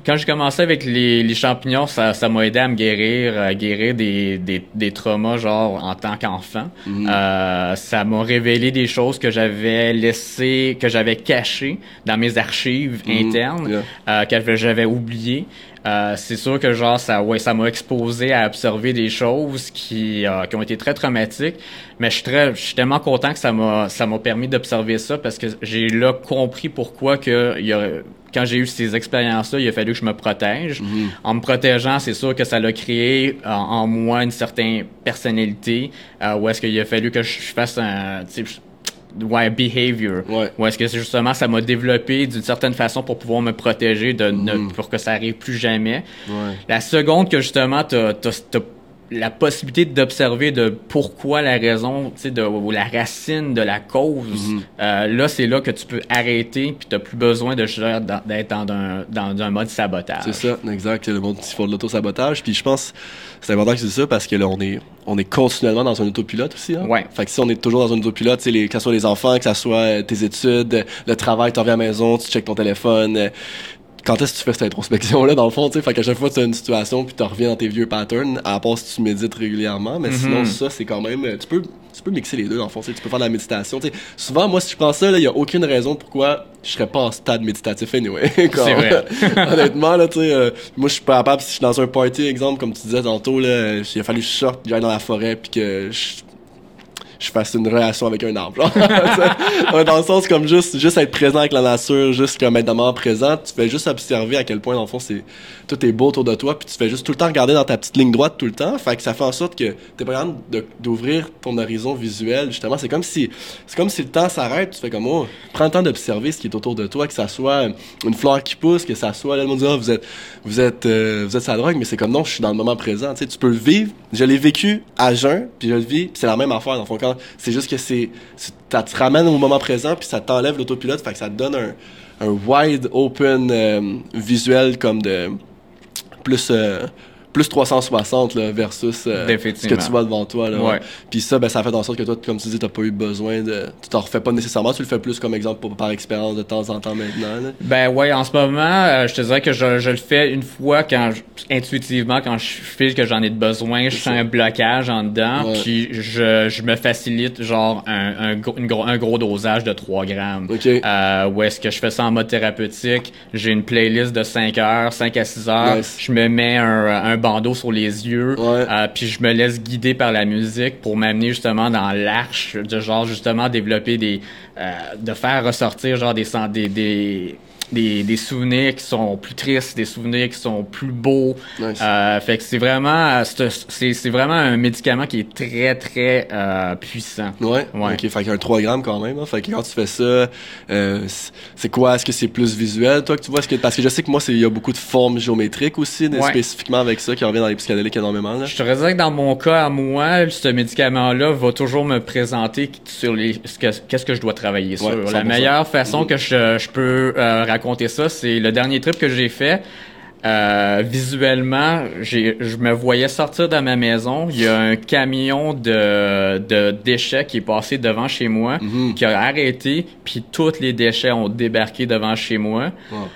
quand j'ai commencé avec les, les champignons, ça, ça m'a aidé à me guérir, à guérir des, des, des traumas, genre, en tant qu'enfant. Mhm. Euh, ça m'a révélé des choses que j'avais laissées, que j'avais cachées dans mes archives mhm. internes, euh, que j'avais oubliées. Euh, c'est sûr que genre ça ouais ça m'a exposé à observer des choses qui, euh, qui ont été très traumatiques mais je suis très je suis tellement content que ça m'a ça m'a permis d'observer ça parce que j'ai là compris pourquoi que il y a, quand j'ai eu ces expériences-là, il a fallu que je me protège. Mhm. En me protégeant, c'est sûr que ça l'a créé en, en, moi une certaine personnalité, euh, où est-ce qu'il a fallu que je fasse un, ouais, behavior. Ouais. Ou est-ce que justement ça m'a développé d'une certaine façon pour pouvoir me protéger de ne, mm. pour que ça arrive plus jamais. Ouais. La seconde que justement t'as, t'as, t'as la possibilité d'observer de pourquoi la raison, tu sais, de ou la racine de la cause, mm-hmm. euh, là, c'est là que tu peux arrêter puis t'as plus besoin de d'être dans un, dans un mode sabotage.
C'est ça, exact. Le monde qui font de l'auto-sabotage. Puis je pense c'est important que c'est ça parce que là, on est, on est continuellement dans un autopilote aussi. Hein?
Ouais.
Fait que si on est toujours dans un autopilote, les, que ce soit les enfants, que ce soit euh, tes études, le travail, tu reviens à la maison, tu checkes ton téléphone, quand est-ce que tu fais cette introspection-là, dans le fond, tu sais? Fait qu'à chaque fois, tu as une situation, puis tu reviens dans tes vieux patterns, à part si tu médites régulièrement. Mais sinon, mhm. ça, c'est quand même. Tu peux, tu peux mixer les deux, dans le fond, tu peux faire de la méditation. sais? Souvent, moi, si je prends ça, il n'y a aucune raison pourquoi je serais pas en stade méditatif anyway. <laughs> c'est
vrai. <laughs>
honnêtement, là, tu sais, euh, moi, je suis pas capable, si je suis dans un party, exemple, comme tu disais tantôt, là, il a fallu que je sorte, j'aille dans la forêt, puis que je je fasse une relation avec un arbre. <laughs> dans le sens comme juste, juste être présent avec la nature, juste comme être dans présent, tu fais juste observer à quel point, dans le fond, c'est, tout est beau autour de toi, puis tu fais juste tout le temps regarder dans ta petite ligne droite tout le temps. Fait que ça fait en sorte que t'es pas capable d'ouvrir ton horizon visuel, justement. C'est comme si, c'est comme si le temps s'arrête, tu fais comme, oh, prends le temps d'observer ce qui est autour de toi, que ça soit une fleur qui pousse, que ça soit, là, le monde dit, oh, vous êtes, vous êtes, euh, vous êtes sa drogue, mais c'est comme, non, je suis dans le moment présent, tu sais, tu peux le vivre. Je l'ai vécu à jeun, puis je le vis, c'est la même affaire, dans le fond, c'est juste que c'est, ça te ramène au moment présent, puis ça t'enlève l'autopilote, fait que ça te donne un, wide open euh, visuel comme de plus euh, plus 360 là, versus euh, ce que tu vois devant toi. Là, ouais. Puis ça, ben, ça fait en sorte que toi, comme tu dis, t'as pas eu besoin de... Tu t'en refais pas nécessairement, tu le fais plus comme exemple par expérience de temps en temps maintenant. Là.
Ben ouais, en ce moment, euh, je te dirais que je, je, le fais une fois quand intuitivement, quand je file que j'en ai besoin, je sens un blocage en dedans, puis je, je me facilite genre un, un, gros, un gros dosage de 3 grammes.
Okay.
Euh, où est-ce que je fais ça en mode thérapeutique, j'ai une playlist de 5 heures, 5 à 6 heures, je me mets un, un bandeau sur les yeux, euh, puis je me laisse guider par la musique pour m'amener justement dans l'arche de genre justement développer des, euh, de faire ressortir genre des des, des des, des, souvenirs qui sont plus tristes, des souvenirs qui sont plus beaux.
Nice.
Euh, fait que c'est vraiment, c'est vraiment un médicament qui est très très euh, puissant.
Ouais.
Ouais.
Ok, fait qu'il y a un 3 grammes quand même. Hein. Fait que quand tu fais ça, euh, c'est- quoi? Est-ce que c'est plus visuel, toi, que tu vois? Est-ce que parce que je sais que moi, il y a beaucoup de formes géométriques aussi,
Ouais.
spécifiquement avec ça, qui revient dans les psychédéliques énormément. Là.
Je te dirais que dans mon cas à moi, ce médicament-là va toujours me présenter sur les ce que qu'est-ce que je dois travailler sur.
Ouais, 100%.
La meilleure façon
Mhm.
que je, je peux euh, raconter ça, c'est le dernier trip que j'ai fait. Euh, visuellement, je me voyais sortir de ma maison. Il y a un camion de, de déchets qui est passé devant chez moi,
Mhm.
qui a arrêté, puis tous les déchets ont débarqué devant chez moi.
Wow.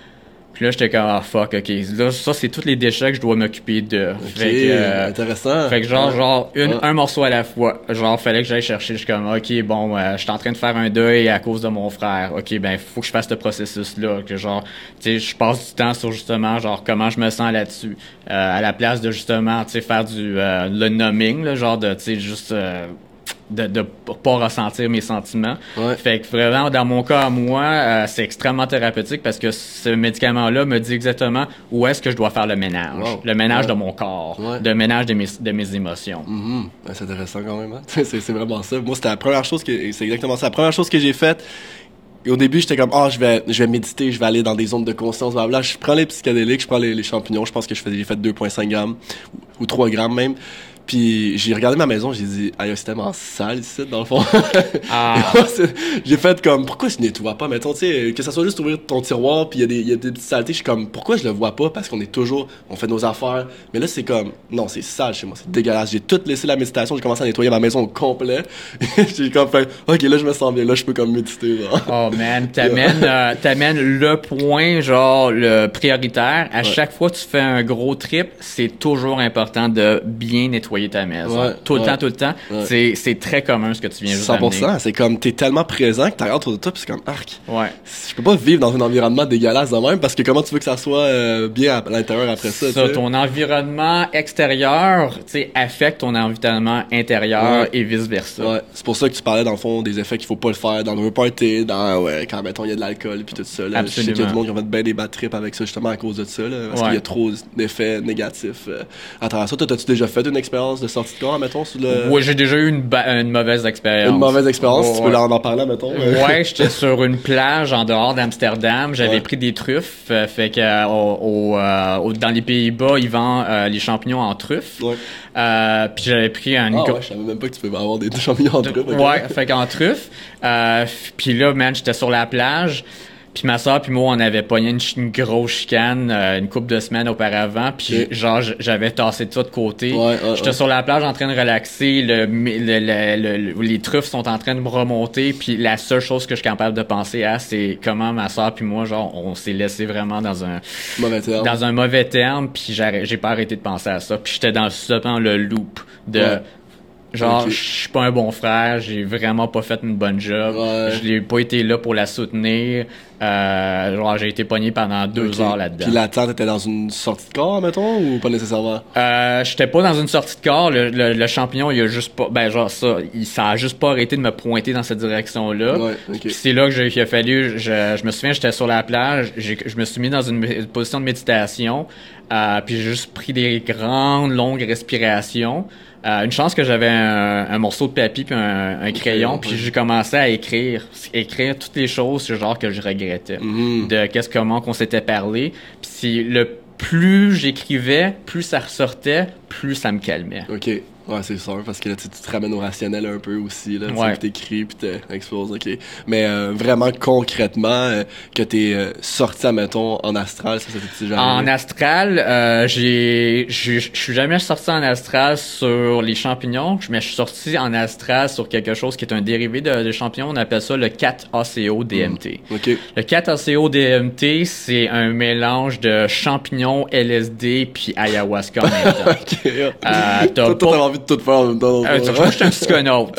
Puis là, j'étais comme, ah fuck, ok. Là, ça, c'est tous les déchets que je dois m'occuper de.
Ok,
Fait que, euh,
intéressant.
fait que genre, genre une,
Ouais.
un morceau à la fois. Genre, fallait que j'aille chercher. Je suis comme, ok, bon, euh, je suis en train de faire un deuil à cause de mon frère. Ok, ben, faut que je fasse ce processus-là. Que genre, tu sais, je passe du temps sur justement, genre, comment je me sens là-dessus. Euh, à la place de justement, tu sais, faire du, euh, le numbing, là, genre de, tu sais, juste, euh, de, de pas ressentir mes sentiments.
Ouais.
Fait que vraiment, dans mon cas, moi, euh, c'est extrêmement thérapeutique parce que ce médicament-là me dit exactement où est-ce que je dois faire le ménage.
Wow.
Le ménage
Ouais.
de mon corps.
Ouais.
Le ménage de mes, de mes émotions.
Ouais, C'est intéressant quand même. Hein? <laughs> c'est vraiment ça. Moi, c'était la première chose que c'est exactement ça. La première chose que j'ai faite. Et au début, j'étais comme ah, je vais je vais méditer, je vais aller dans des zones de conscience, blablabla. Je prends les psychédéliques, je prends les, les champignons. Je pense que je j'ai fait 2.5 grammes ou, ou 3 grammes même. Puis j'ai regardé ma maison, j'ai dit aïe, c'est tellement sale ici dans le fond.
Ah. <laughs>
J'ai fait comme pourquoi je nettoie pas? Mettons tu sais que ça soit juste ouvrir ton tiroir puis il y a des il y a des petites saletés je suis comme pourquoi je le vois pas? Parce qu'on est toujours on fait nos affaires mais là c'est comme non c'est sale chez moi c'est dégueulasse j'ai tout laissé la méditation j'ai commencé à nettoyer ma maison au complet <laughs> j'ai comme fait ok là je me sens bien là je peux comme méditer genre.
Oh man, <laughs> t'amènes, euh, t'amènes le point genre le prioritaire. À
Ouais.
chaque fois que tu fais un gros trip, c'est toujours important de bien nettoyer ta maison.
Ouais,
tout le
ouais.
temps, tout le temps.
Ouais.
C'est, c'est très commun ce que tu viens juste
100% c'est comme t'es tellement présent que t'arrives autour de toi puis c'est comme arc.
Ouais.
je peux pas vivre dans un environnement dégueulasse de même parce que comment tu veux que ça soit euh, bien à l'intérieur après ça,
ton environnement extérieur, tu sais, affecte ton environnement intérieur et vice versa.
Ouais, c'est pour ça que tu parlais dans le fond des effets qu'il faut pas le faire dans le party, dans ouais, quand mettons il y a de l'alcool puis tout ça. Là. Je sais qu'il y a
Absolument.
du monde qui ont fait bien des bad trips avec ça justement à cause de ça, là, parce qu'il y a trop d'effets négatifs euh, à travers ça. T'as-tu déjà fait une expérience de sortie de corps, mettons, sous le
Ouais, j'ai déjà eu une, mauvaise expérience.
une mauvaise expérience, si tu peux
ouais.
en en parler, mettons.
Ouais, <laughs> j'étais sur une plage en dehors d'Amsterdam. J'avais
Ouais.
pris des truffes. euh, fait que euh, au, au, euh, au- dans les Pays-Bas, ils vendent euh, les champignons en truffes.
Ouais.
Puis j'avais pris un
Ah ouais, je savais même pas que tu pouvais avoir des <laughs> champignons en truc. ok.
Ouais, fait qu'en truffe. F- puis là, man, j'étais sur la plage. Puis ma soeur puis moi, on avait pogné une, une grosse chicane euh, une couple de semaines auparavant. Puis genre, j'avais tassé tout de côté.
Ouais, ouais,
J'étais
ouais.
sur la plage en train de relaxer. Le, le- le- le- le- les truffes sont en train de me remonter. Puis la seule chose que je suis capable de penser à, c'est comment ma soeur puis moi, genre, on s'est laissé vraiment dans un
Mauvais terme.
dans un mauvais terme. Puis j'ai pas arrêté de penser à ça. Puis j'étais dans justement le loop de. Genre,
Ok.
je suis pas un bon frère, j'ai vraiment pas fait une bonne job,
Ouais.
je n'ai pas été là pour la soutenir, euh, genre j'ai été pogné pendant deux heures là-dedans.
Puis l'attente était dans une sortie de corps, mettons, ou pas nécessairement?
Euh, j'étais pas dans une sortie de corps, le, le, le champignon il a juste pas, ben genre ça, il, ça a juste pas arrêté de me pointer dans cette direction-là.
Ouais,
c'est là que j'ai, il a fallu, je, je me souviens, j'étais sur la plage, je me suis mis dans une, position de méditation, euh, puis j'ai juste pris des grandes, longues respirations. Euh, une chance que j'avais un, un morceau de papier puis un, un crayon, puis j'ai commencé à écrire, écrire toutes les choses, ce genre que je regrettais,
Mhm.
de qu'est-ce comment qu'on s'était parlé. Puis le plus j'écrivais, plus ça ressortait, plus ça me calmait.
Ok. Ouais, c'est sûr, parce que là, tu, tu te ramènes au rationnel un peu aussi, là.
Ouais.
Tu t'écris, puis t'exploses, ok. Mais euh, vraiment, concrètement, euh, que t'es euh, sorti, mettons, en astral, ça, ça t'est jamais
En astral, euh, j'ai, je suis jamais sorti en astral sur les champignons, mais je suis sorti en astral sur quelque chose qui est un dérivé de, de champignons. On appelle ça le 4-ACO DMT.
Ok.
Le 4-ACO DMT, c'est un mélange de champignons, LSD puis ayahuasca en même <laughs> temps.
ok.
T'as pas-
envie de tout faire en même temps.
Euh, je suis un psychonaute.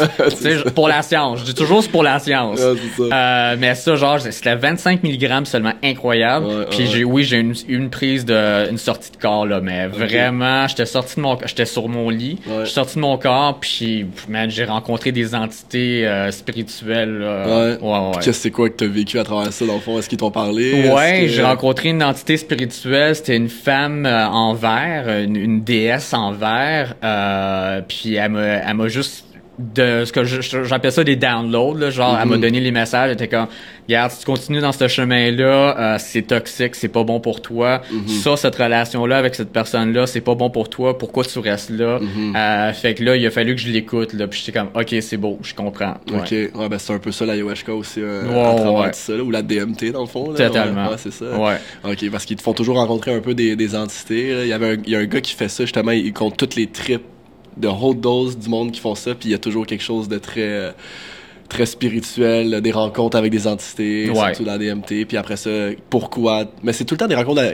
<laughs> Pour la science. Je dis toujours c'est pour la science.
Ouais, c'est ça.
Euh, mais ça, genre, c'était 25 mg seulement incroyable.
Ouais,
Puis
ouais,
j'ai, oui, j'ai une, une prise de, une sortie de corps, là. Mais vraiment, j'étais sorti de mon, j'étais sur mon lit. Je suis sorti de mon corps, puis, man, j'ai rencontré des entités euh, spirituelles.
Ouais.
Ouais.
Qu'est-ce que c'est quoi que t'as vécu à travers ça, dans le fond? Est-ce qu'ils t'ont parlé?
Ouais,
que-
j'ai rencontré une entité spirituelle. C'était une femme euh, en verre, une, une déesse en verre. Euh, puis elle m'a, elle m'a juste de ce que j'appelle ça des downloads. Là, genre, elle m'a
Mhm.
donné les messages. Elle était comme, regarde, si tu continues dans ce chemin-là, euh, c'est toxique, c'est pas bon pour toi.
Mhm.
Ça, cette relation-là avec cette personne-là, c'est pas bon pour toi. Pourquoi tu restes là?
Mhm.
Euh, Fait que là, il a fallu que je l'écoute. Là, puis j'étais comme, ok, c'est beau, je comprends. Ouais.
Ok, ouais, ben c'est un peu ça l'ayahuasca aussi, euh,
Ouais,
à travers
ouais.
ça, là, ou la DMT dans le fond. Là,
Totalement.
Ouais, c'est ça.
Ouais.
Ok, parce qu'ils te font toujours rencontrer un peu des, des entités. là. Il y avait un, il y a un gars qui fait ça, justement, il compte toutes les trips de haute dose du monde qui font ça, puis il y a toujours quelque chose de très très spirituel, des rencontres avec des entités,
Ouais.
surtout dans la DMT, puis après ça, pourquoi... Mais c'est tout le temps des rencontres... à-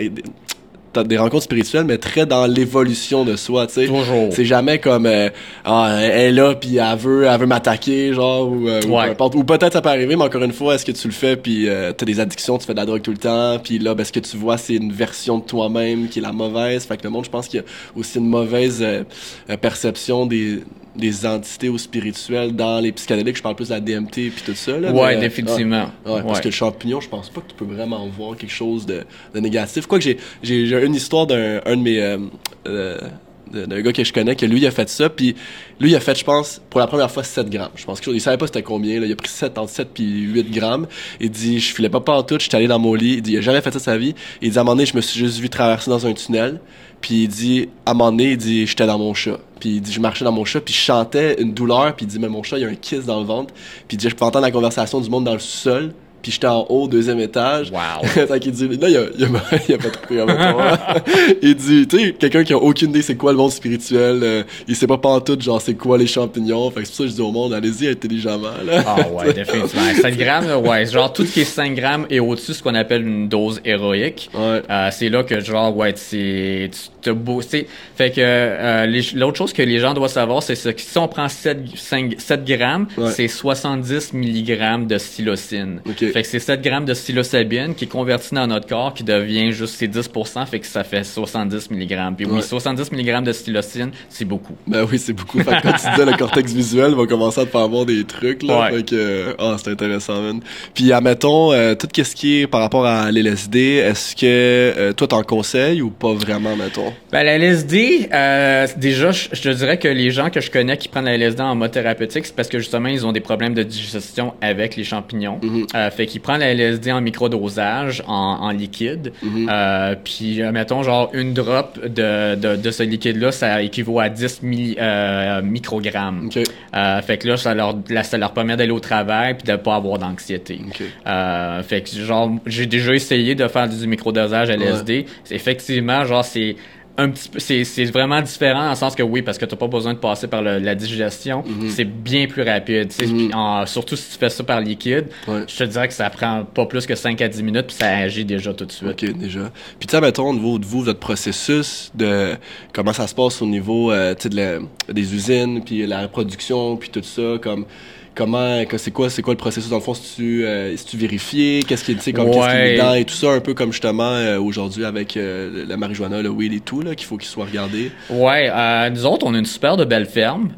des rencontres spirituelles, mais très dans l'évolution de soi, tu sais.
Toujours.
C'est jamais comme euh, ah elle est là puis elle veut elle veut m'attaquer genre ou, euh, ou
Ouais.
peu importe. ou peut-être ça peut arriver mais encore une fois est-ce que tu le fais puis euh, t'as des addictions tu fais de la drogue tout le temps puis là ben, ce que tu vois c'est une version de toi-même qui est la mauvaise fait que le monde je pense qu'il y a aussi une mauvaise euh, euh, perception des des entités ou spirituelles dans les psychédéliques je parle plus de la DMT puis tout ça là,
Ouais,
mais, euh,
définitivement.
Ouais, ouais, parce que le champignon, je pense pas que tu peux vraiment voir quelque chose de, de négatif. Quoique j'ai, j'ai, j'ai une histoire d'un un de mes euh, euh, d'un gars que je connais que lui il a fait ça puis lui il a fait je pense pour la première fois 7 grammes. Je pense qu'il savait pas c'était combien là. il a pris 7 entre 7 puis 8 grammes. Il dit je filais pas pas en tout j'étais allé dans mon lit. Il dit il a jamais fait ça sa vie. Il dit à un moment donné je me suis juste vu traverser dans un tunnel. Puis il dit à un moment donné il dit j'étais dans mon chat. Puis il dit je marchais dans mon chat puis je chantais une douleur puis il dit mais mon chat il y a un kiss dans le ventre. Puis il dit je peux entendre la conversation du monde dans le sol puis j'étais en haut, deuxième étage.
Wow. <laughs>
fait qu'il dit, là, il a, il a, <laughs> a pas trouvé en même temps. Il dit, tu sais, quelqu'un qui a aucune idée c'est quoi le monde spirituel, euh, il sait pas pantoute, genre, c'est quoi les champignons. Fait que c'est pour ça que je dis au monde, allez-y intelligemment, là.
Ah ouais, <laughs> définitivement. 7 grammes, ouais. Genre, tout ce qui est 5 grammes et au-dessus, ce qu'on appelle une dose héroïque.
Ouais.
Euh, c'est là que, genre, ouais, c'est, tu te boosté. Fait que, euh, l'autre chose que les gens doivent savoir, c'est ce que si on prend 7, 5, 7 grammes,
Ouais.
c'est 70 milligrammes de psilocine.
Ok.
Fait que c'est 7 grammes de psilocybine qui est converti dans notre corps, qui devient juste, c'est 10%, fait que ça fait 70 milligrammes. Puis oui,
Ouais.
70 milligrammes de psilocine, c'est beaucoup.
Ben oui, c'est beaucoup. Fait que quand tu disais le cortex visuel va commencer à te faire voir des trucs, là.
Ouais.
Fait que, ah, c'est intéressant, man. Puis, admettons, euh, tout ce qui est par rapport à l'LSD, est-ce que euh, toi, t'en conseilles ou pas vraiment, mettons?
Ben, la LSD, euh, déjà, je, je te dirais que les gens que je connais qui prennent la LSD en mode thérapeutique, c'est parce que justement, ils ont des problèmes de digestion avec les champignons. Fait qu'ils prennent la LSD en microdosage, en, en liquide.
Mhm.
Euh, puis, mettons, genre, une drop de, de, de ce liquide-là, ça équivaut à 10 milli- euh, microgrammes. Euh, fait que là, ça leur, là, ça leur permet d'aller au travail puis de pas avoir d'anxiété. Fait que genre j'ai déjà essayé de faire du microdosage LSD. C'est Effectivement, genre c'est un petit peu c'est c'est vraiment différent dans le sens que oui parce que t'as pas besoin de passer par le- la digestion,
Mhm.
c'est bien plus rapide,
Mhm.
en- surtout si tu fais ça par liquide,
Ouais.
je te dirais que ça prend pas plus que 5 à 10 minutes puis ça agit déjà tout de suite.
Ok, déjà. Puis tu sais, mettons, au niveau de vous, votre processus de comment ça se passe au niveau euh, de la- des usines, puis la production, puis tout ça, comme comment, c'est quoi, c'est quoi le processus? Dans le fond, si tu, euh, si tu vérifié, qu'est-ce qui, est- tu sais, comme qu'est-ce qui est dedans et tout ça, un peu comme justement euh, aujourd'hui avec euh, la marijuana, le weed et tout là, qu'il faut qu'il soit regardé?
Ouais, euh, nous autres on a une super de belle ferme,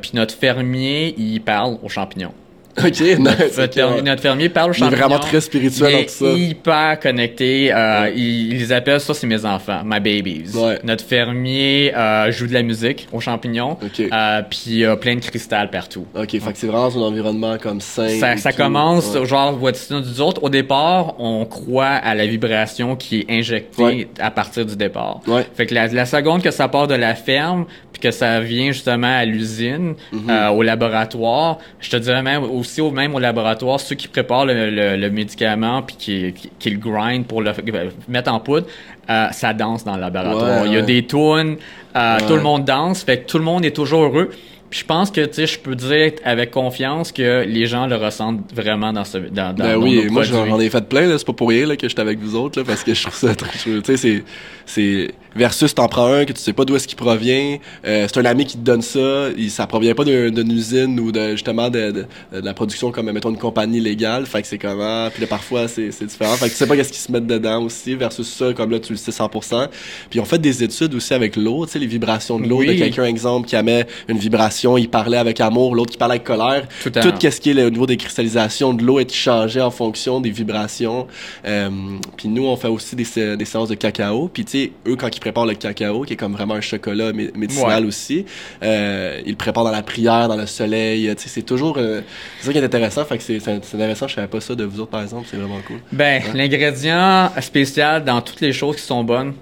puis notre fermier il parle aux champignons. <laughs>
Ok, nice.
Notre, fermier,
ouais.
notre fermier parle aux
Il est
champignons.
vraiment très spirituel
Il
dans
est
tout ça.
hyper connecté. Euh, il, il les appelle, ça, c'est mes enfants, my babies.
Ouais.
Notre fermier euh, joue de la musique aux champignons.
Ok.
Euh, puis il y a plein de cristal partout.
Ok, fait que c'est vraiment un environnement comme sain.
Ça, ça commence,
Ouais.
genre, voici nous autres? Au départ, on croit à la vibration qui est injectée
Ouais.
à partir du départ.
Ouais.
Fait que la, la seconde que ça part de la ferme, puis que ça vient justement à l'usine,
Mhm.
euh, au laboratoire, je te dirais même aussi au même au laboratoire, ceux qui préparent le, le- le médicament puis qui, qui, qui le grind pour le f- mettre en poudre, euh, ça danse dans le laboratoire.
Ouais,
Il y a des tunes, euh,
Ouais.
tout le monde danse, fait que tout le monde est toujours heureux. Puis je pense que, tu sais, je peux dire avec confiance que les gens le ressentent vraiment dans ce, dans, dans,
ben oui, moi j'en ai fait plein, là, c'est pas pour rien là, que j'étais avec vous autres, là, parce que je trouve ça très tu sais, c'est, c'est, versus t'en prends un que tu sais pas d'où est-ce qu'il provient, euh, c'est un ami qui te donne ça, il, ça provient pas d'un- d'une usine ou de, justement de, de, de la production comme, mettons, une compagnie légale, fait que c'est comment, puis là, parfois c'est, c'est différent, fait que tu sais pas qu'est-ce qu'ils se mettent dedans aussi, versus ça, comme là, tu le sais 100%. Puis on fait des études aussi avec l'eau, tu sais, les vibrations de l'eau,
Oui.
de quelqu'un, exemple, qui aimait une vibration, il parlait avec amour, l'autre qui parlait avec colère,
Tout
qu'est-ce qui est le- au niveau des cristallisations de l'eau est changé en fonction des vibrations. Euh, puis nous, on fait aussi des, sé- des séances de cacao. Puis tu sais, eux, quand ils préparent le cacao, qui est comme vraiment un chocolat mé- médicinal
Ouais.
aussi, euh, ils le préparent dans la prière, dans le soleil. Tu sais, c'est toujours... euh, c'est ça qui est intéressant. Fait que c'est intéressant. Je savais pas ça de vous autres, par exemple. C'est vraiment cool.
Ben, l'ingrédient spécial dans toutes les choses qui sont bonnes,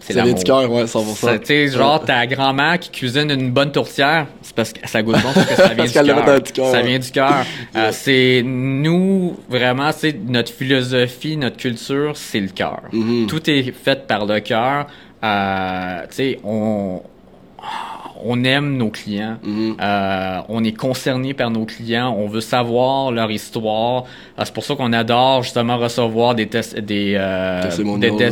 c'est
C'est
l'amour.
du cœur, ouais, 100%.
Ça, Tu sais, genre, ta grand-mère qui cuisine une bonne tourtière, c'est parce que ça goûte bon, parce que ça <laughs> vient du cœur. Ça vient du cœur. Euh, c'est nous, vraiment, c'est notre philosophie, notre culture, c'est le cœur.
Mhm.
Tout est fait par le cœur. Euh, tu sais, on, on aime nos clients.
Mhm.
Euh, on est concerné par nos clients. On veut savoir leur histoire. Euh, c'est pour ça qu'on adore justement recevoir des tests, des, euh, des tes-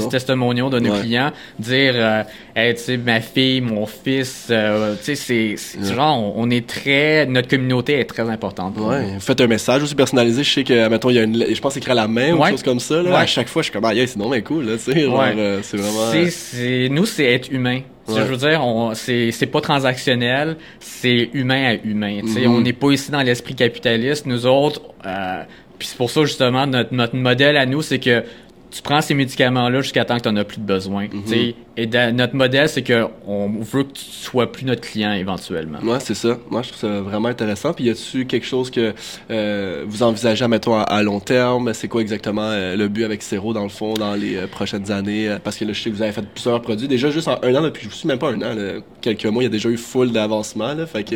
de nos
Ouais.
clients. Dire, euh, hey, tu sais, ma fille, mon fils, euh, tu sais, c'est,
Ouais.
genre, on, on est très, notre communauté est très importante.
Ouais,
nous.
vous faites un message aussi personnalisé. Je sais que, mettons, il y a une, je pense écrire à la main ou quelque chose comme ça. Là.
Ouais.
À chaque fois, je suis comme, ah, yeah, c'est cool, tu sais. euh, c'est vraiment.
C'est, c'est, nous, c'est être humain.
Ouais.
Je veux dire, on, c'est, c'est pas transactionnel, c'est humain à humain. Tu sais,
Mhm.
On n'est pas ici dans l'esprit capitaliste. Nous autres, euh, puis c'est pour ça justement notre, notre modèle à nous, c'est que tu prends ces médicaments-là jusqu'à temps que tu n'en as plus de besoin.
Mhm.
tu sais. Et dans- notre modèle, c'est que on veut que tu sois plus notre client éventuellement.
Ouais, c'est ça. Moi, je trouve ça vraiment intéressant. Puis, y a-tu quelque chose que euh, vous envisagez, mettons, à, à long terme? C'est quoi exactement euh, le but avec Cero, dans le fond, dans les euh, prochaines années? Parce que là, je sais que vous avez fait plusieurs produits. Déjà, juste en un an, depuis, je suis même pas un an, là, quelques mois, il y a déjà eu full d'avancement. Fait que,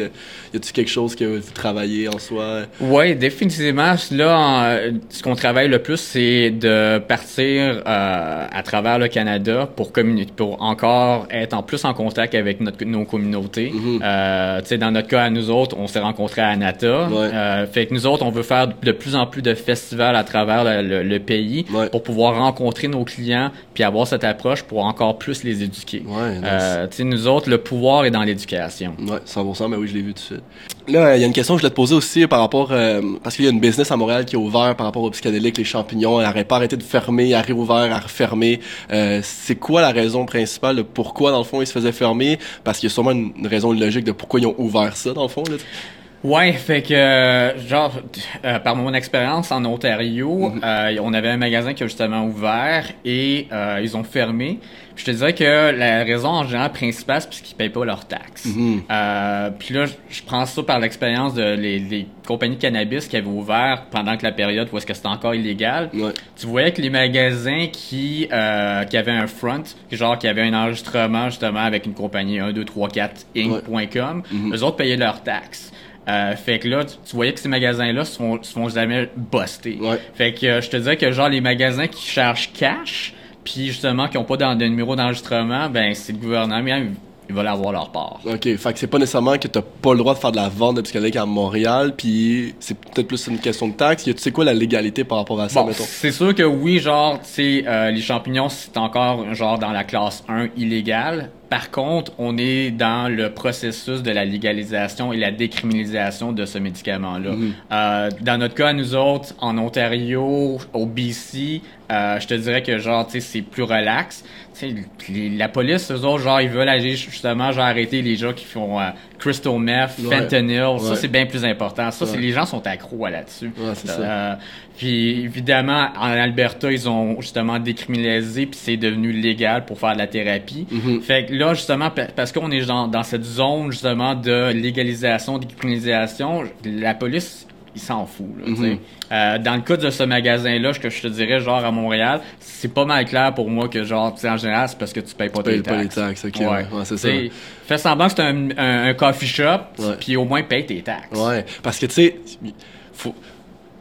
y a-tu quelque chose que vous travaillez en soi?
Oui, définitivement. Là, en- ce qu'on travaille le plus, c'est de partir à travers le Canada pour communiquer, pour encore être en plus en contact avec notre, nos communautés.
Mhm.
Euh, tu sais, dans notre cas, à nous autres, on s'est rencontrés à Anata.
Ouais.
Euh, fait que nous autres, on veut faire de plus en plus de festivals à travers le, le- le pays
Ouais.
pour pouvoir rencontrer nos clients puis avoir cette approche pour encore plus les éduquer.
Ouais, nice.
Euh, tu sais, nous autres, le pouvoir est dans l'éducation.
Ouais, 100%, mais oui, je l'ai vu tout de suite. Là, il y a une question que je voulais te poser aussi par rapport, parce qu'il y a une business à Montréal qui est ouvert par rapport aux psychédéliques, les champignons, elle n'arrête pas arrêté de fermer, elle a réouvert, elle a refermé. C'est quoi la raison principale de pourquoi, dans le fond, ils se faisaient fermer? Parce qu'il y a sûrement une, une raison logique de pourquoi ils ont ouvert ça, dans le fond, là.
Ouais, fait que euh, genre euh, par mon expérience en Ontario,
Mhm.
euh, on avait un magasin qui a justement ouvert et euh, ils ont fermé. Je te dirais que la raison en général principale, c'est parce qu'ils payent pas leurs taxes.
Mhm.
Euh, puis là, je- prends ça par l'expérience de les, les compagnies de cannabis qui avaient ouvert pendant que la période où est-ce que c'était encore illégal.
Ouais.
Tu voyais que les magasins qui euh, qui avaient un front, genre qui avaient un enregistrement justement avec une compagnie 1 2 3 4 inc.com,
Mhm.
eux autres payaient leurs taxes. Euh, fait que là, tu, tu voyais que ces magasins-là se font, se font jamais buster.
Ouais.
Fait que euh, je te dirais que genre les magasins qui chargent cash, puis justement qui ont pas dans- de numéro d'enregistrement, ben c'est le gouvernement, ils, ils veulent avoir leur part.
OK, fait que c'est pas nécessairement que t'as pas le droit de faire de la vente de psychédéliques à Montréal, puis c'est peut-être plus une question de taxe. Tu sais quoi la légalité par rapport à ça,
Bon,
mettons?
c'est sûr que oui, genre, tu sais, euh, les champignons, c'est encore genre dans la classe 1 illégal. Par contre, on est dans le processus de la légalisation et la décriminalisation de ce médicament-là.
Mhm.
Euh, dans notre cas, nous autres, en Ontario, au BC, euh, je te dirais que genre, tu sais, c'est plus relax. Tu sais, la police, eux autres, genre, ils veulent agir justement, genre, arrêter les gens qui font euh, crystal meth,
Ouais.
fentanyl.
Ouais.
Ça, c'est bien plus important. Ça, c'est les gens sont accros à là-dessus. Euh, puis évidemment, en Alberta, ils ont justement décriminalisé, puis c'est devenu légal pour faire de la thérapie.
Mhm.
Fait que là, justement, pa- parce qu'on est dans, dans cette zone justement de légalisation, décriminalisation, la police, ils s'en foutent. là.
Mhm.
Euh, dans le cas de ce magasin-là, ce que je te dirais, genre à Montréal, c'est pas mal clair pour moi que genre, tu sais, en général, c'est parce que tu payes pas
Tu payes
tes
pas les
taxes.
taxes, ok, ouais. Ouais, c'est ça.
Fais semblant que c'est un, un, un coffee shop, puis au moins paye tes taxes.
Ouais, parce que tu sais, faut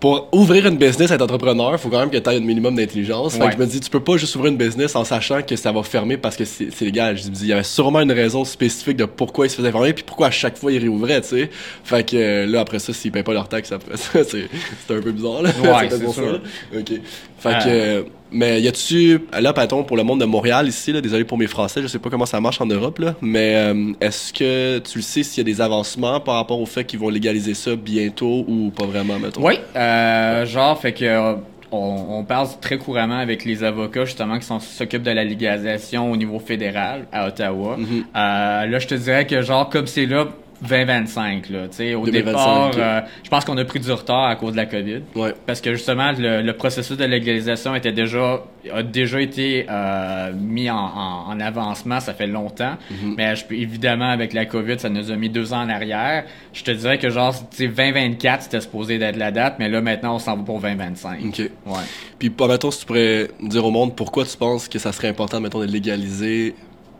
pour ouvrir une business, être entrepreneur, faut quand même que tu aies un minimum d'intelligence. Fait
Ouais.
que je me dis, tu peux pas juste ouvrir une business en sachant que ça va fermer parce que c'est c'est légal. Je me dis, il y avait sûrement une raison spécifique de pourquoi ils se faisaient fermer puis pourquoi à chaque fois ils réouvraient, tu sais. Fait que euh, là, après ça, s'ils payent pas leur taxe après ça, <laughs> c'est c'est un peu bizarre, là.
Ouais, <laughs> c'est
pour ça,
sûr.
OK. Fait que... mais y a-tu, là, patron, pour le monde de Montréal ici, là, désolé pour mes français, je sais pas comment ça marche en Europe, là, mais euh, est-ce que tu le sais s'il y a des avancements par rapport au fait qu'ils vont légaliser ça bientôt ou pas vraiment, mettons?
Oui, euh, genre, fait que on, on parle très couramment avec les avocats justement qui s'occupent de la légalisation au niveau fédéral à Ottawa.
Mhm.
Euh, là, je te dirais que genre comme c'est là 2025 là, tu sais, au
2025,
départ, euh, je pense qu'on a pris du retard à cause de la COVID.
Ouais.
Parce que justement, le, le processus de légalisation était déjà a déjà été euh, mis en, en, en avancement, ça fait longtemps.
Mhm.
Mais je évidemment avec la COVID, ça nous a mis deux ans en arrière. Je te dirais que genre, tu sais, 2024 c'était supposé d'être la date, mais là maintenant on s'en va pour 2025.
OK.
Ouais.
Puis, mettons, si tu pourrais dire au monde pourquoi tu penses que ça serait important, mettons, de légaliser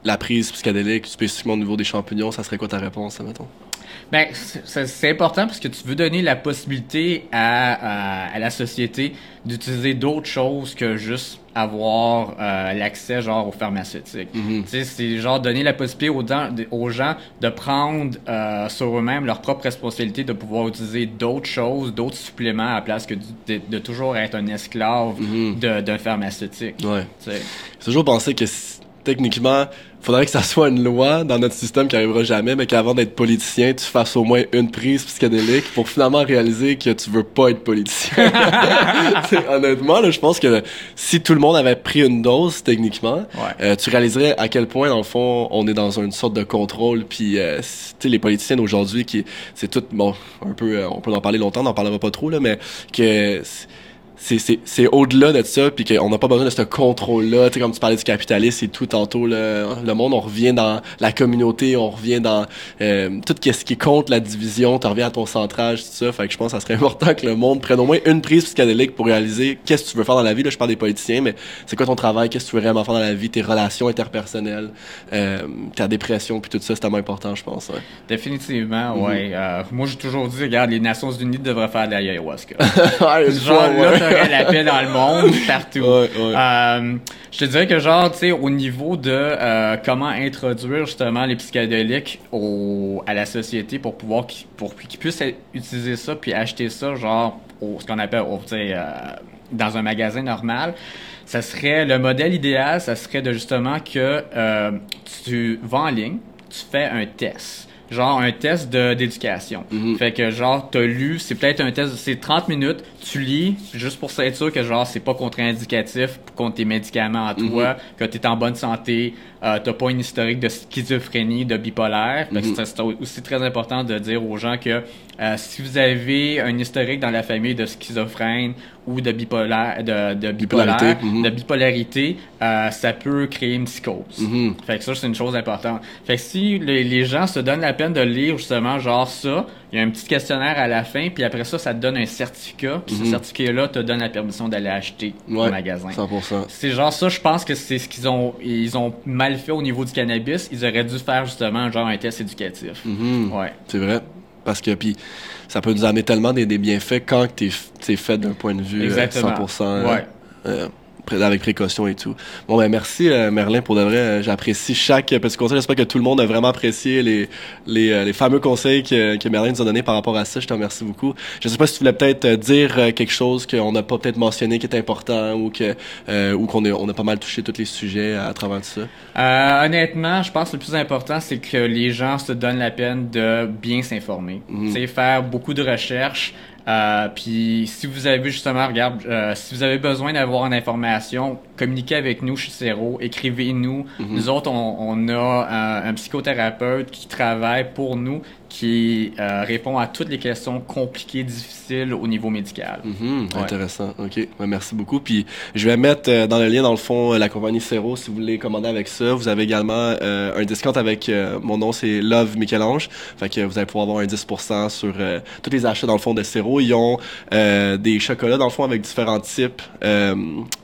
la prise psychédélique, spécifiquement au niveau des champignons, ça serait quoi ta réponse, mettons?
Ben, c'est important parce que tu veux donner la possibilité à, à, à la société d'utiliser d'autres choses que juste avoir euh, l'accès genre aux pharmaceutiques.
Mhm.
Tu sais, c'est genre donner la possibilité aux, gens- aux gens de prendre euh, sur eux-mêmes leur propre responsabilité de pouvoir utiliser d'autres choses, d'autres suppléments à la place que de, de toujours être un esclave de- d'un pharmaceutique.
Ouais. J'ai toujours pensé que techniquement, faudrait que ça soit une loi dans notre système qui arrivera jamais, mais qu'avant d'être politicien, tu fasses au moins une prise psychédélique pour finalement réaliser que tu veux pas être politicien. <laughs> <laughs> Honnêtement, là, je pense que si tout le monde avait pris une dose, techniquement,
Ouais.
euh, tu réaliserais à quel point, dans le fond, on est dans une sorte de contrôle. Puis, euh, tu sais, les politiciens d'aujourd'hui, qui, c'est tout, bon, un peu, euh, on peut en parler longtemps, on n'en parlera pas trop, là, mais que c'est, c'est, c'est au-delà de ça, puis qu'on n'a pas besoin de ce contrôle-là. Tu sais, comme tu parlais du capitalisme et tout tantôt, là, le monde, on revient dans la communauté, on revient dans euh, tout ce qui compte la division, tu reviens à ton centrage, tout ça. Fait que je pense que ça serait <laughs> important que le monde prenne au moins une prise psychédélique pour réaliser qu'est-ce que tu veux faire dans la vie. Là, je parle des politiciens, mais c'est quoi ton travail, qu'est-ce que tu veux vraiment faire dans la vie, tes relations interpersonnelles, euh, ta dépression, puis tout ça, c'est tellement important, je pense. ouais.
Définitivement,
Mhm.
ouais. Euh, moi, j'ai toujours dit, regarde, les Nations Unies devraient faire de l'ayahuasca. <laughs>
Ouais, une
genre,
fois,
là, t'aurais la paix dans le monde, <laughs> partout.
Ouais, ouais.
Euh, je te dirais que, genre, tu sais, au niveau de euh, comment introduire justement les psychédéliques au, à la société pour pouvoir qu'ils, pour qu'ils puissent utiliser ça puis acheter ça, genre, au, ce qu'on appelle, au, euh, dans un magasin normal, ça serait le modèle idéal, ça serait de justement que euh, tu vas en ligne, tu fais un test. Genre un test de- d'éducation.
Mhm.
Fait que genre t'as lu, c'est peut-être un test, c'est 30 minutes, tu lis juste pour être sûr que genre c'est pas contre-indicatif contre tes médicaments à toi, que t'es en bonne santé, euh, t'as pas une historique de schizophrénie, de bipolaire. Que
Mhm.
c'est- aussi très important de dire aux gens que euh, si vous avez un historique dans la famille de schizophrène ou de bipolaire, de, de bipolaire,
Bipolarité, mhm.
de bipolarité, euh, ça peut créer une psychose.
Mhm.
Fait que ça, c'est une chose importante. Fait que si les, les gens se donnent la peine de lire justement genre ça, il y a un petit questionnaire à la fin, puis après ça, ça te donne un certificat, puis
Mhm.
ce certificat-là te donne la permission d'aller acheter
Ouais,
au magasin.
100%.
C'est genre ça, je pense que c'est ce qu'ils ont ils ont mal fait au niveau du cannabis. Ils auraient dû faire justement genre un test éducatif.
Mhm.
Ouais.
C'est vrai. Parce que puis ça peut nous amener tellement des, des bienfaits quand t'es t'es fait d'un point de vue euh,
Exactement.
100% euh,
Ouais.
euh, pré- avec précaution et tout. Bon ben merci euh, Merlin pour de vrai, euh, j'apprécie chaque petit conseil. J'espère que tout le monde a vraiment apprécié les les, euh, les fameux conseils que, que Merlin nous a donnés par rapport à ça. Je te remercie beaucoup. Je sais pas si tu voulais peut-être euh, dire euh, quelque chose qu'on n'a pas peut-être mentionné qui est important ou que euh, ou qu'on a on a pas mal touché tous les sujets à, travers tout ça.
Euh, honnêtement, je pense que le plus important, c'est que les gens se donnent la peine de bien s'informer.
Mhm.
Sais, faire beaucoup de recherches. Euh, puis si vous avez justement, regarde, euh, si vous avez besoin d'avoir une information, communiquez avec nous chez Cero, écrivez-nous.
Mhm.
Nous autres, on, on a un, un psychothérapeute qui travaille pour nous, qui euh, répond à toutes les questions compliquées, difficiles au niveau médical.
Mhm,
Ouais.
Intéressant. OK. Ouais, merci beaucoup. Puis je vais mettre euh, dans le lien, dans le fond, euh, la compagnie Cero, si vous voulez commander avec ça. Vous avez également euh, un discount avec euh, mon nom, c'est Love Michel-Ange. Fait que vous allez pouvoir avoir un 10% sur euh, tous les achats, dans le fond, de Cero. Ils ont euh, des chocolats, dans le fond, avec différents types. Euh,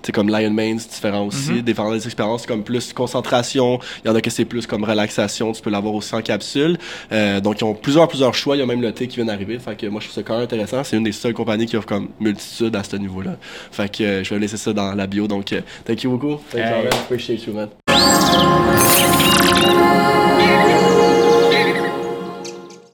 sais, comme Lion Mane, c'est différent aussi.
Mhm.
Différentes expériences comme plus concentration. Il y en a que c'est plus comme relaxation. Tu peux l'avoir aussi en capsule. Euh, donc, ils ont plusieurs, plusieurs choix. Il y a même le thé qui vient d'arriver. Fait que moi, je trouve ça quand même intéressant. C'est une des seules compagnies qui offre comme multitude à ce niveau-là. Fait que euh, je vais laisser ça dans la bio. Donc, euh, thank you beaucoup. Thank you,
Hey.
man. Appreciate you, man.